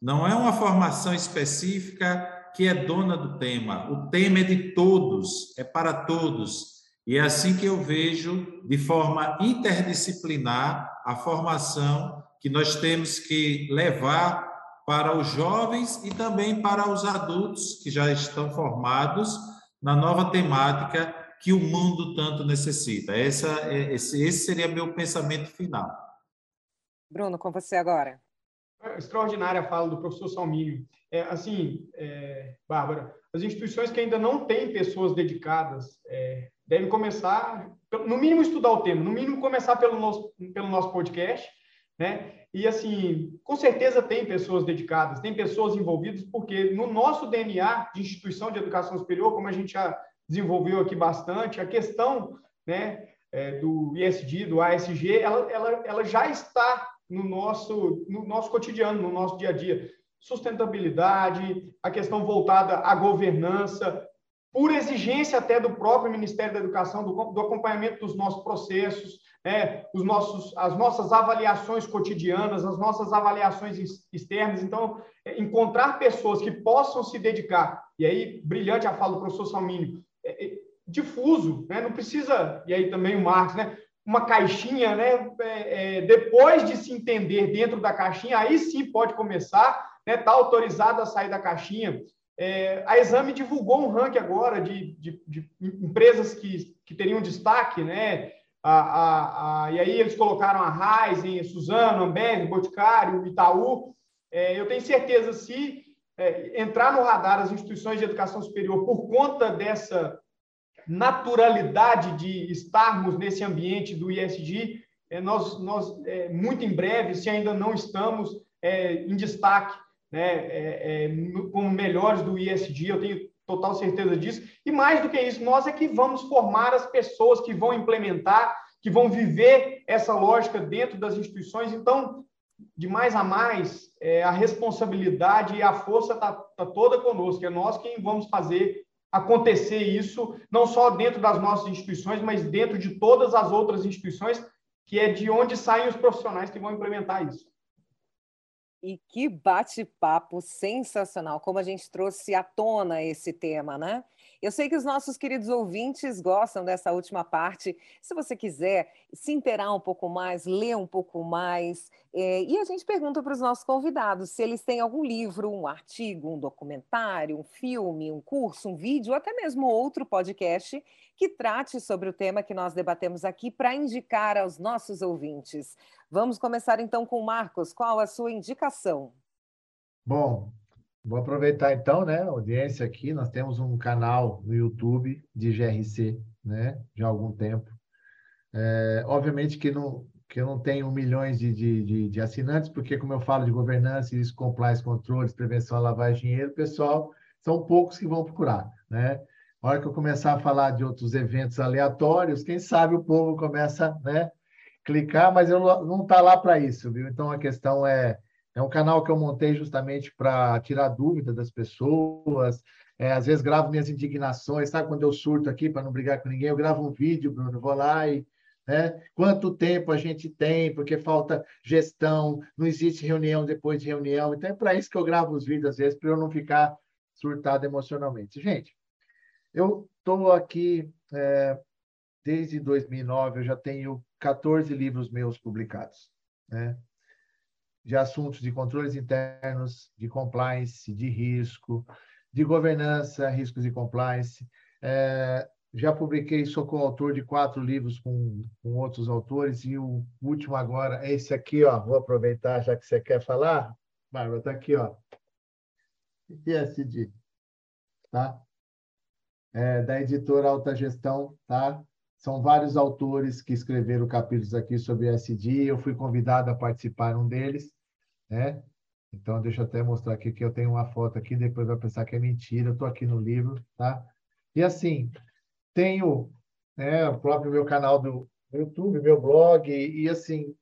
Não é uma formação específica que é dona do tema. O tema é de todos, é para todos. E é assim que eu vejo, de forma interdisciplinar, a formação que nós temos que levar para os jovens e também para os adultos que já estão formados na nova temática que o mundo tanto necessita. Essa, é, esse, esse seria meu pensamento final. Bruno, com você agora. É extraordinária a fala do professor Salmínio. É, assim, é, Bárbara, as instituições que ainda não têm pessoas dedicadas é, devem começar, no mínimo, estudar o tema, no mínimo, começar pelo nosso, pelo nosso podcast, né? E, assim, com certeza tem pessoas dedicadas, tem pessoas envolvidas, porque no nosso DNA de instituição de educação superior, como a gente já desenvolveu aqui bastante, a questão, né, é, do ISD, do ASG, ela, ela, ela já está no nosso, no nosso cotidiano, no nosso dia a dia. Sustentabilidade, a questão voltada à governança, por exigência até do próprio Ministério da Educação, do, do acompanhamento dos nossos processos, né, os nossos, as nossas avaliações cotidianas, as nossas avaliações externas. Então, é, encontrar pessoas que possam se dedicar, e aí, brilhante a fala do professor Salmínio, é, é, difuso, né, não precisa, e aí também o Marcos, né, uma caixinha, né, é, é, depois de se entender dentro da caixinha, aí sim pode começar, está né, tá autorizado a sair da caixinha. É, a Exame divulgou um ranking agora de, de, de empresas que, que teriam destaque, né? A, a, a, e aí eles colocaram a Raizen, Suzano, Ambev, Boticário, Itaú. É, eu tenho certeza, se é, entrar no radar as instituições de educação superior por conta dessa naturalidade de estarmos nesse ambiente do ISG, é, nós, nós é, muito em breve, se ainda não estamos é, em destaque, né, é, é, como melhores do ISD, eu tenho total certeza disso. E mais do que isso, nós é que vamos formar as pessoas que vão implementar, que vão viver essa lógica dentro das instituições. Então, de mais a mais, é, a responsabilidade e a força está tá toda conosco. É nós quem vamos fazer acontecer isso, não só dentro das nossas instituições, mas dentro de todas as outras instituições, que é de onde saem os profissionais que vão implementar isso. E que bate-papo sensacional, como a gente trouxe à tona esse tema, né? Eu sei que os nossos queridos ouvintes gostam dessa última parte. Se você quiser se inteirar um pouco mais, ler um pouco mais, é, e a gente pergunta para os nossos convidados se eles têm algum livro, um artigo, um documentário, um filme, um curso, um vídeo, ou até mesmo outro podcast que trate sobre o tema que nós debatemos aqui para indicar aos nossos ouvintes. Vamos começar então com o Marcos. Qual a sua indicação? Bom, vou aproveitar então, né, audiência aqui. Nós temos um canal no YouTube de GRC, né, de algum tempo. É, obviamente que não, que eu não tenho milhões de, de, de, de, assinantes, porque, como eu falo de governança, risco, compliance, controles, prevenção à lavagem de dinheiro, pessoal, são poucos que vão procurar, né? A hora que eu começar a falar de outros eventos aleatórios, quem sabe o povo começa, né, clicar, mas eu não está lá para isso, viu? Então a questão é é um canal que eu montei justamente para tirar dúvida das pessoas. É, às vezes gravo minhas indignações, sabe? Quando eu surto aqui para não brigar com ninguém, eu gravo um vídeo, Bruno, vou lá e. Né? Quanto tempo a gente tem, porque falta gestão, não existe reunião depois de reunião. Então é para isso que eu gravo os vídeos, às vezes, para eu não ficar surtado emocionalmente. Gente, eu estou aqui é, desde 2009, eu já tenho 14 livros meus publicados. Né? De assuntos de controles internos, de compliance, de risco, de governança, riscos e compliance. É, já publiquei, sou coautor de quatro livros com, com outros autores, e o último agora é esse aqui, ó. Vou aproveitar, já que você quer falar. Bárbara, está aqui, ó. ISD, tá? É, da editora Alta Gestão, tá? São vários autores que escreveram capítulos aqui sobre SD. Eu fui convidado a participar um deles, né? Então, deixa eu até mostrar aqui que eu tenho uma foto aqui, depois vai pensar que é mentira. Eu estou aqui no livro, tá? E assim, tenho né, o próprio meu canal do YouTube, meu blog, e, e assim,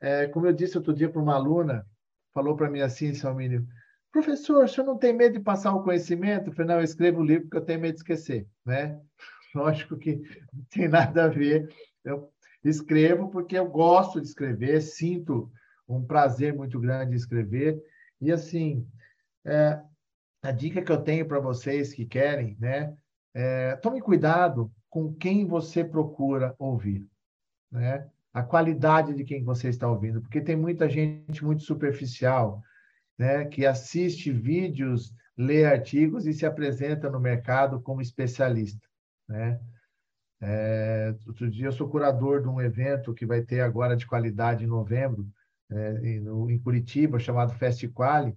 é, como eu disse outro dia para uma aluna, falou para mim assim, Salmínio, professor, o senhor não tem medo de passar o conhecimento? Eu falei, não, eu escrevo o livro porque eu tenho medo de esquecer, né? Lógico que não tem nada a ver. Eu escrevo porque eu gosto de escrever, sinto um prazer muito grande de escrever. E, assim, é, a dica que eu tenho para vocês que querem, né? É, tome cuidado com quem você procura ouvir, né? A qualidade de quem você está ouvindo, porque tem muita gente muito superficial, né? Que assiste vídeos, lê artigos e se apresenta no mercado como especialista, né? É, outro dia eu sou curador de um evento que vai ter agora de qualidade em novembro, é, em Curitiba, chamado Festiquali,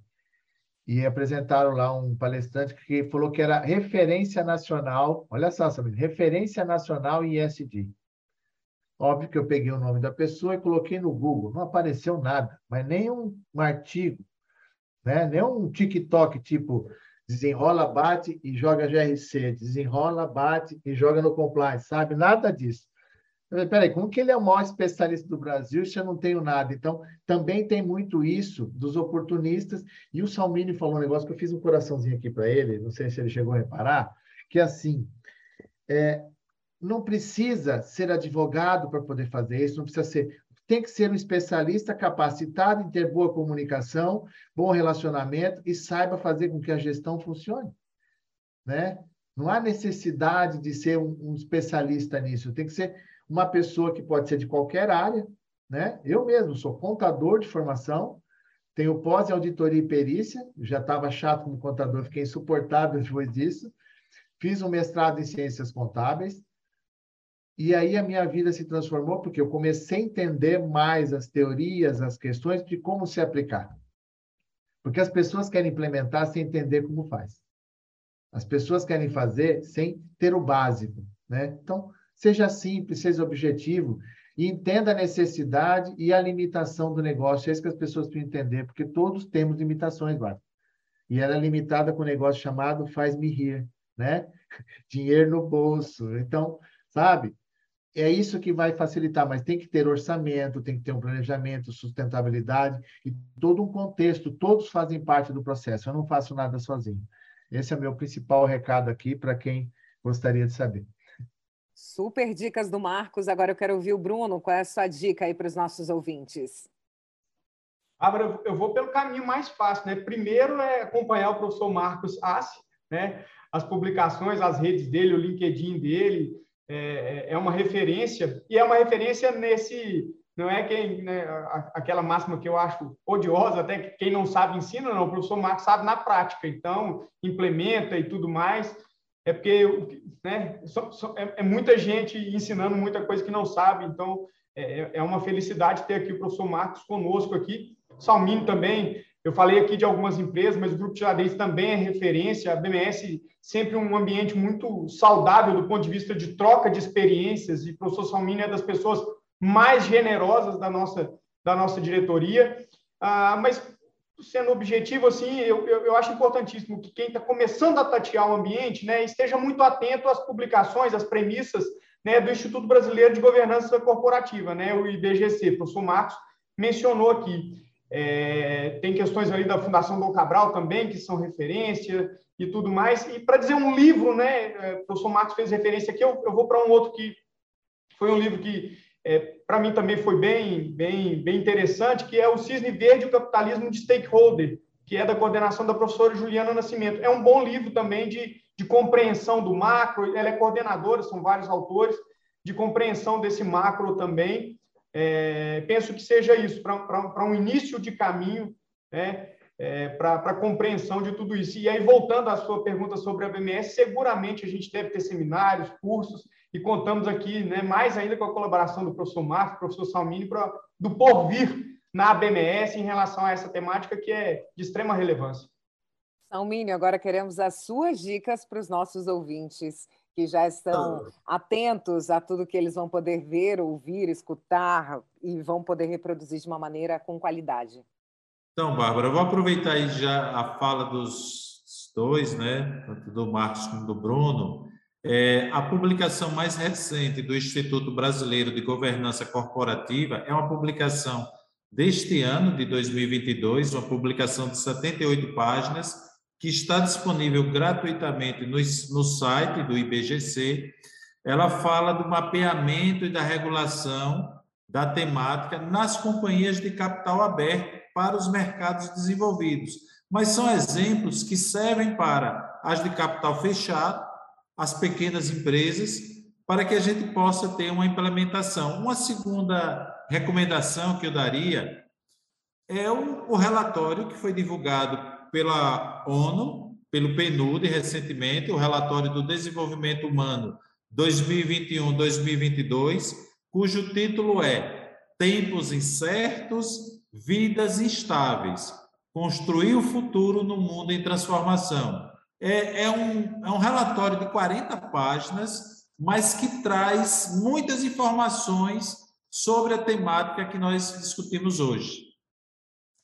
e apresentaram lá um palestrante que falou que era referência nacional, olha só, sabe, referência nacional em ESG. Óbvio que eu peguei o nome da pessoa e coloquei no Google, não apareceu nada, mas nem um, um artigo, né? nem um TikTok tipo desenrola, bate e joga GRC, desenrola, bate e joga no compliance, sabe? Nada disso. Peraí, como que ele é o maior especialista do Brasil se eu não tenho nada? Então, também tem muito isso dos oportunistas. E o Salmini falou um negócio que eu fiz um coraçãozinho aqui para ele, não sei se ele chegou a reparar, que é assim, é, não precisa ser advogado para poder fazer isso, não precisa ser. Tem que ser um especialista capacitado em ter boa comunicação, bom relacionamento e saiba fazer com que a gestão funcione. Né? Não há necessidade de ser um, um especialista nisso, tem que ser uma pessoa que pode ser de qualquer área, né? Eu mesmo sou contador de formação, tenho pós em auditoria e perícia, já estava chato como contador, fiquei insuportável depois disso. Fiz um mestrado em ciências contábeis, e aí a minha vida se transformou porque eu comecei a entender mais as teorias, as questões de como se aplicar. Porque as pessoas querem implementar sem entender como faz. As pessoas querem fazer sem ter o básico, né? Então, Seja simples, seja objetivo e entenda a necessidade e a limitação do negócio. É isso que as pessoas precisam entender, porque todos temos limitações, Bárbara. E ela é limitada com um negócio chamado faz-me rir, né? Dinheiro no bolso. Então, sabe? É isso que vai facilitar, mas tem que ter orçamento, tem que ter um planejamento, sustentabilidade e todo um contexto. Todos fazem parte do processo. Eu não faço nada sozinho. Esse é o meu principal recado aqui para quem gostaria de saber. Super dicas do Marcos. Agora eu quero ouvir o Bruno. Qual é a sua dica aí para os nossos ouvintes? Abra, eu vou pelo caminho mais fácil, né? Primeiro é acompanhar o professor Marcos Assi, né? As publicações, as redes dele, o LinkedIn dele, é, é, é uma referência e é uma referência nesse não é quem né, aquela máxima que eu acho odiosa até que quem não sabe ensina não o professor Marcos sabe na prática então implementa e tudo mais é porque né, é, é, muita gente ensinando muita coisa que não sabe, então é, é, uma felicidade ter aqui o professor Marcos conosco aqui, Salmino também, eu falei aqui de algumas empresas, mas o Grupo Tiradentes também é referência, a BMS sempre um ambiente muito saudável do ponto de vista de troca de experiências, e o professor Salmino é das pessoas mais generosas da nossa, da nossa diretoria, ah, mas sendo objetivo, assim, eu, eu, eu acho importantíssimo que quem está começando a tatear o ambiente né, esteja muito atento às publicações, às premissas né, do Instituto Brasileiro de Governança Corporativa, né, o IBGC. O professor Marcos mencionou aqui. É, tem questões ali da Fundação Dom Cabral também, que são referência e tudo mais. E para dizer um livro, né, é, o professor Marcos fez referência aqui, eu, eu vou para um outro que foi um livro que é, para mim também foi bem, bem, bem interessante, que é o Cisne Verde o Capitalismo de Stakeholder, que é da coordenação da professora Juliana Nascimento. É um bom livro também de, de compreensão do macro, ela é coordenadora, são vários autores, de compreensão desse macro também. É, penso que seja isso, para um início de caminho né, é, para a compreensão de tudo isso. E aí, voltando à sua pergunta sobre a BMS, seguramente a gente deve ter seminários, cursos, e contamos aqui né, mais ainda com a colaboração do professor Marcos, professor Salmini, pra, do porvir na BMS em relação a essa temática que é de extrema relevância. Salmini, agora queremos as suas dicas para os nossos ouvintes que já estão atentos a tudo que eles vão poder ver, ouvir, escutar e vão poder reproduzir de uma maneira com qualidade. Então, Bárbara, eu vou aproveitar aí já a fala dos dois, né, tanto do Marcos como do Bruno. É, a publicação mais recente do Instituto Brasileiro de Governança Corporativa é uma publicação deste ano, de 2022, uma publicação de 78 páginas, que está disponível gratuitamente no, no site do IBGC. Ela fala do mapeamento e da regulação da temática nas companhias de capital aberto para os mercados desenvolvidos, mas são exemplos que servem para as de capital fechado, as pequenas empresas, para que a gente possa ter uma implementação. Uma segunda recomendação que eu daria é o, o relatório que foi divulgado pela ONU, pelo PNUD recentemente, o relatório do desenvolvimento humano 2021-2022, cujo título é Tempos incertos vidas instáveis, construir o futuro no mundo em transformação. É, é, um, é um relatório de 40 páginas, mas que traz muitas informações sobre a temática que nós discutimos hoje.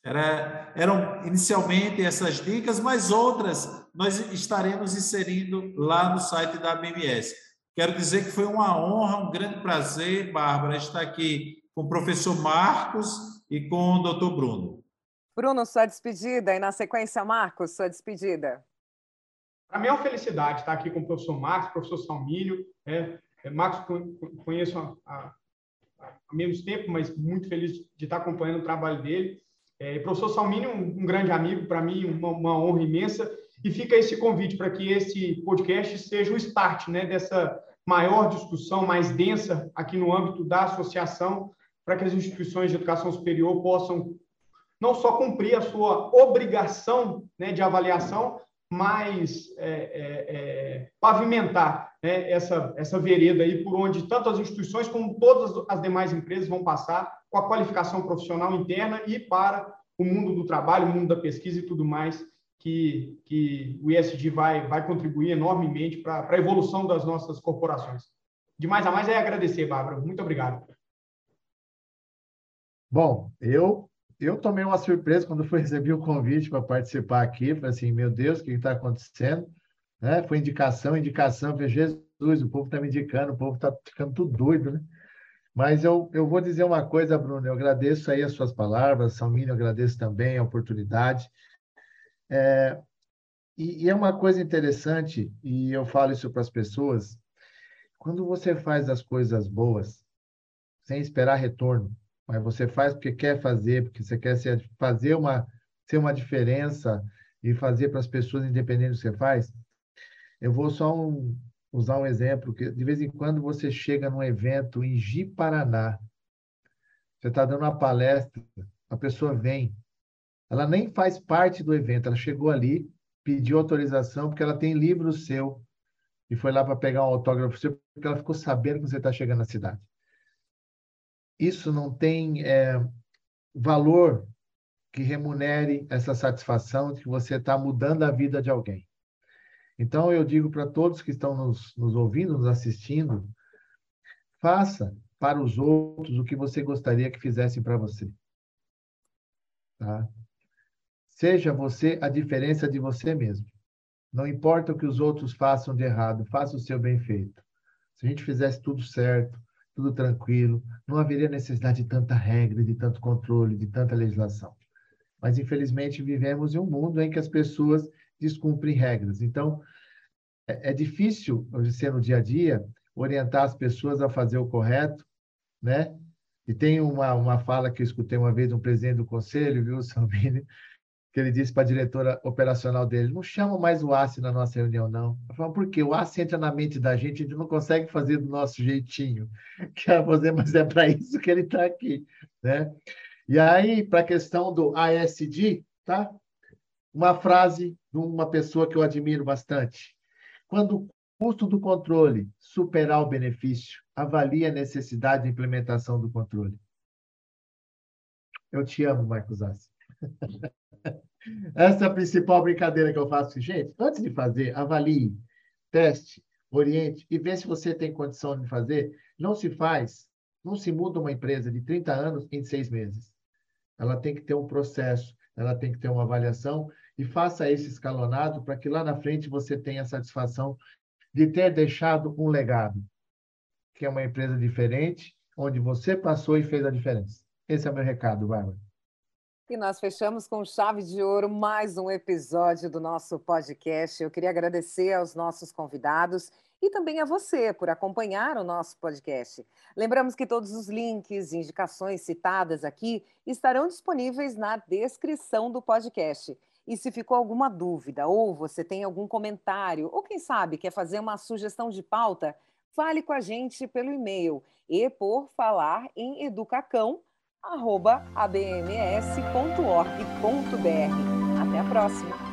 Era, eram inicialmente essas dicas, mas outras nós estaremos inserindo lá no site da BMS. Quero dizer que foi uma honra, um grande prazer, Bárbara, estar aqui com o professor Marcos e com o doutor Bruno. Bruno, sua despedida, e na sequência, Marcos, sua despedida. Para mim é uma felicidade estar aqui com o professor Marcos, professor Salmílio. É, é, Marcos conheço há, há, há, menos tempo, mas muito feliz de estar acompanhando o trabalho dele. É, professor Salmínio, um, um grande amigo, para mim, uma, uma, honra imensa. E fica esse convite para que esse podcast seja o start né, dessa maior discussão, mais densa aqui no âmbito da associação, para que as instituições de educação superior possam não só cumprir a sua obrigação né, de avaliação, mas é, é, é, pavimentar né, essa, essa vereda aí por onde tanto as instituições como todas as demais empresas vão passar com a qualificação profissional interna e para o mundo do trabalho, o mundo da pesquisa e tudo mais que, que o ISD vai, vai contribuir enormemente para a evolução das nossas corporações. De mais a mais é agradecer, Bárbara. Muito obrigado. Bom, eu eu tomei uma surpresa quando fui receber o convite para participar aqui. Falei assim, meu Deus, o que está acontecendo? Né? Foi indicação, indicação. Falei, Jesus, o povo está me indicando, o povo está ficando tudo doido, né? Mas eu, eu vou dizer uma coisa, Bruno, eu agradeço aí as suas palavras, Salmino, eu agradeço também a oportunidade. É, e, e é uma coisa interessante, e eu falo isso para as pessoas, quando você faz as coisas boas, sem esperar retorno, mas você faz porque quer fazer, porque você quer ser, fazer uma, ser uma diferença e fazer para as pessoas, independente do que você faz. Eu vou só um, usar um exemplo, que de vez em quando você chega num evento em Ji-Paraná, você está dando uma palestra, a pessoa vem, ela nem faz parte do evento, ela chegou ali, pediu autorização, porque ela tem livro seu, e foi lá para pegar um autógrafo seu, porque ela ficou sabendo que você está chegando na cidade. Isso não tem é, valor que remunere essa satisfação de que você está mudando a vida de alguém. Então, eu digo para todos que estão nos, nos ouvindo, nos assistindo, faça para os outros o que você gostaria que fizessem para você. Tá? Seja você a diferença de você mesmo. Não importa o que os outros façam de errado, faça o seu bem feito. Se a gente fizesse tudo certo, tudo tranquilo, não haveria necessidade de tanta regra, de tanto controle, de tanta legislação. Mas, infelizmente, vivemos em um mundo em que as pessoas descumprem regras. Então, é, é difícil, ser no dia a dia, orientar as pessoas a fazer o correto, né? E tem uma, uma fala que eu escutei uma vez de um presidente do conselho, viu, Salvini? que ele disse para a diretora operacional dele: não chama mais o ACE na nossa reunião, não. Eu falo, por quê? O ACE entra na mente da gente, a gente não consegue fazer do nosso jeitinho. Quer fazer, mas é para isso que ele está aqui. Né? E aí, para a questão do ASD, tá? Uma frase de uma pessoa que eu admiro bastante. Quando o custo do controle superar o benefício, avalie a necessidade de implementação do controle. Eu te amo, Marcos Assi. Essa é a principal brincadeira que eu faço. Gente, antes de fazer, avalie, teste, oriente e vê se você tem condição de fazer. Não se faz, não se muda uma empresa de 30 anos em seis meses. Ela tem que ter um processo, ela tem que ter uma avaliação e faça esse escalonado para que lá na frente você tenha a satisfação de ter deixado um legado, que é uma empresa diferente, onde você passou e fez a diferença. Esse é o meu recado, Bárbara. E nós fechamos com chave de ouro mais um episódio do nosso podcast. Eu queria agradecer aos nossos convidados e também a você por acompanhar o nosso podcast. Lembramos que todos os links e indicações citadas aqui estarão disponíveis na descrição do podcast. E se ficou alguma dúvida, ou você tem algum comentário, ou quem sabe quer fazer uma sugestão de pauta, fale com a gente pelo e-mail e por falar em educacão abms.org.br. Até a próxima!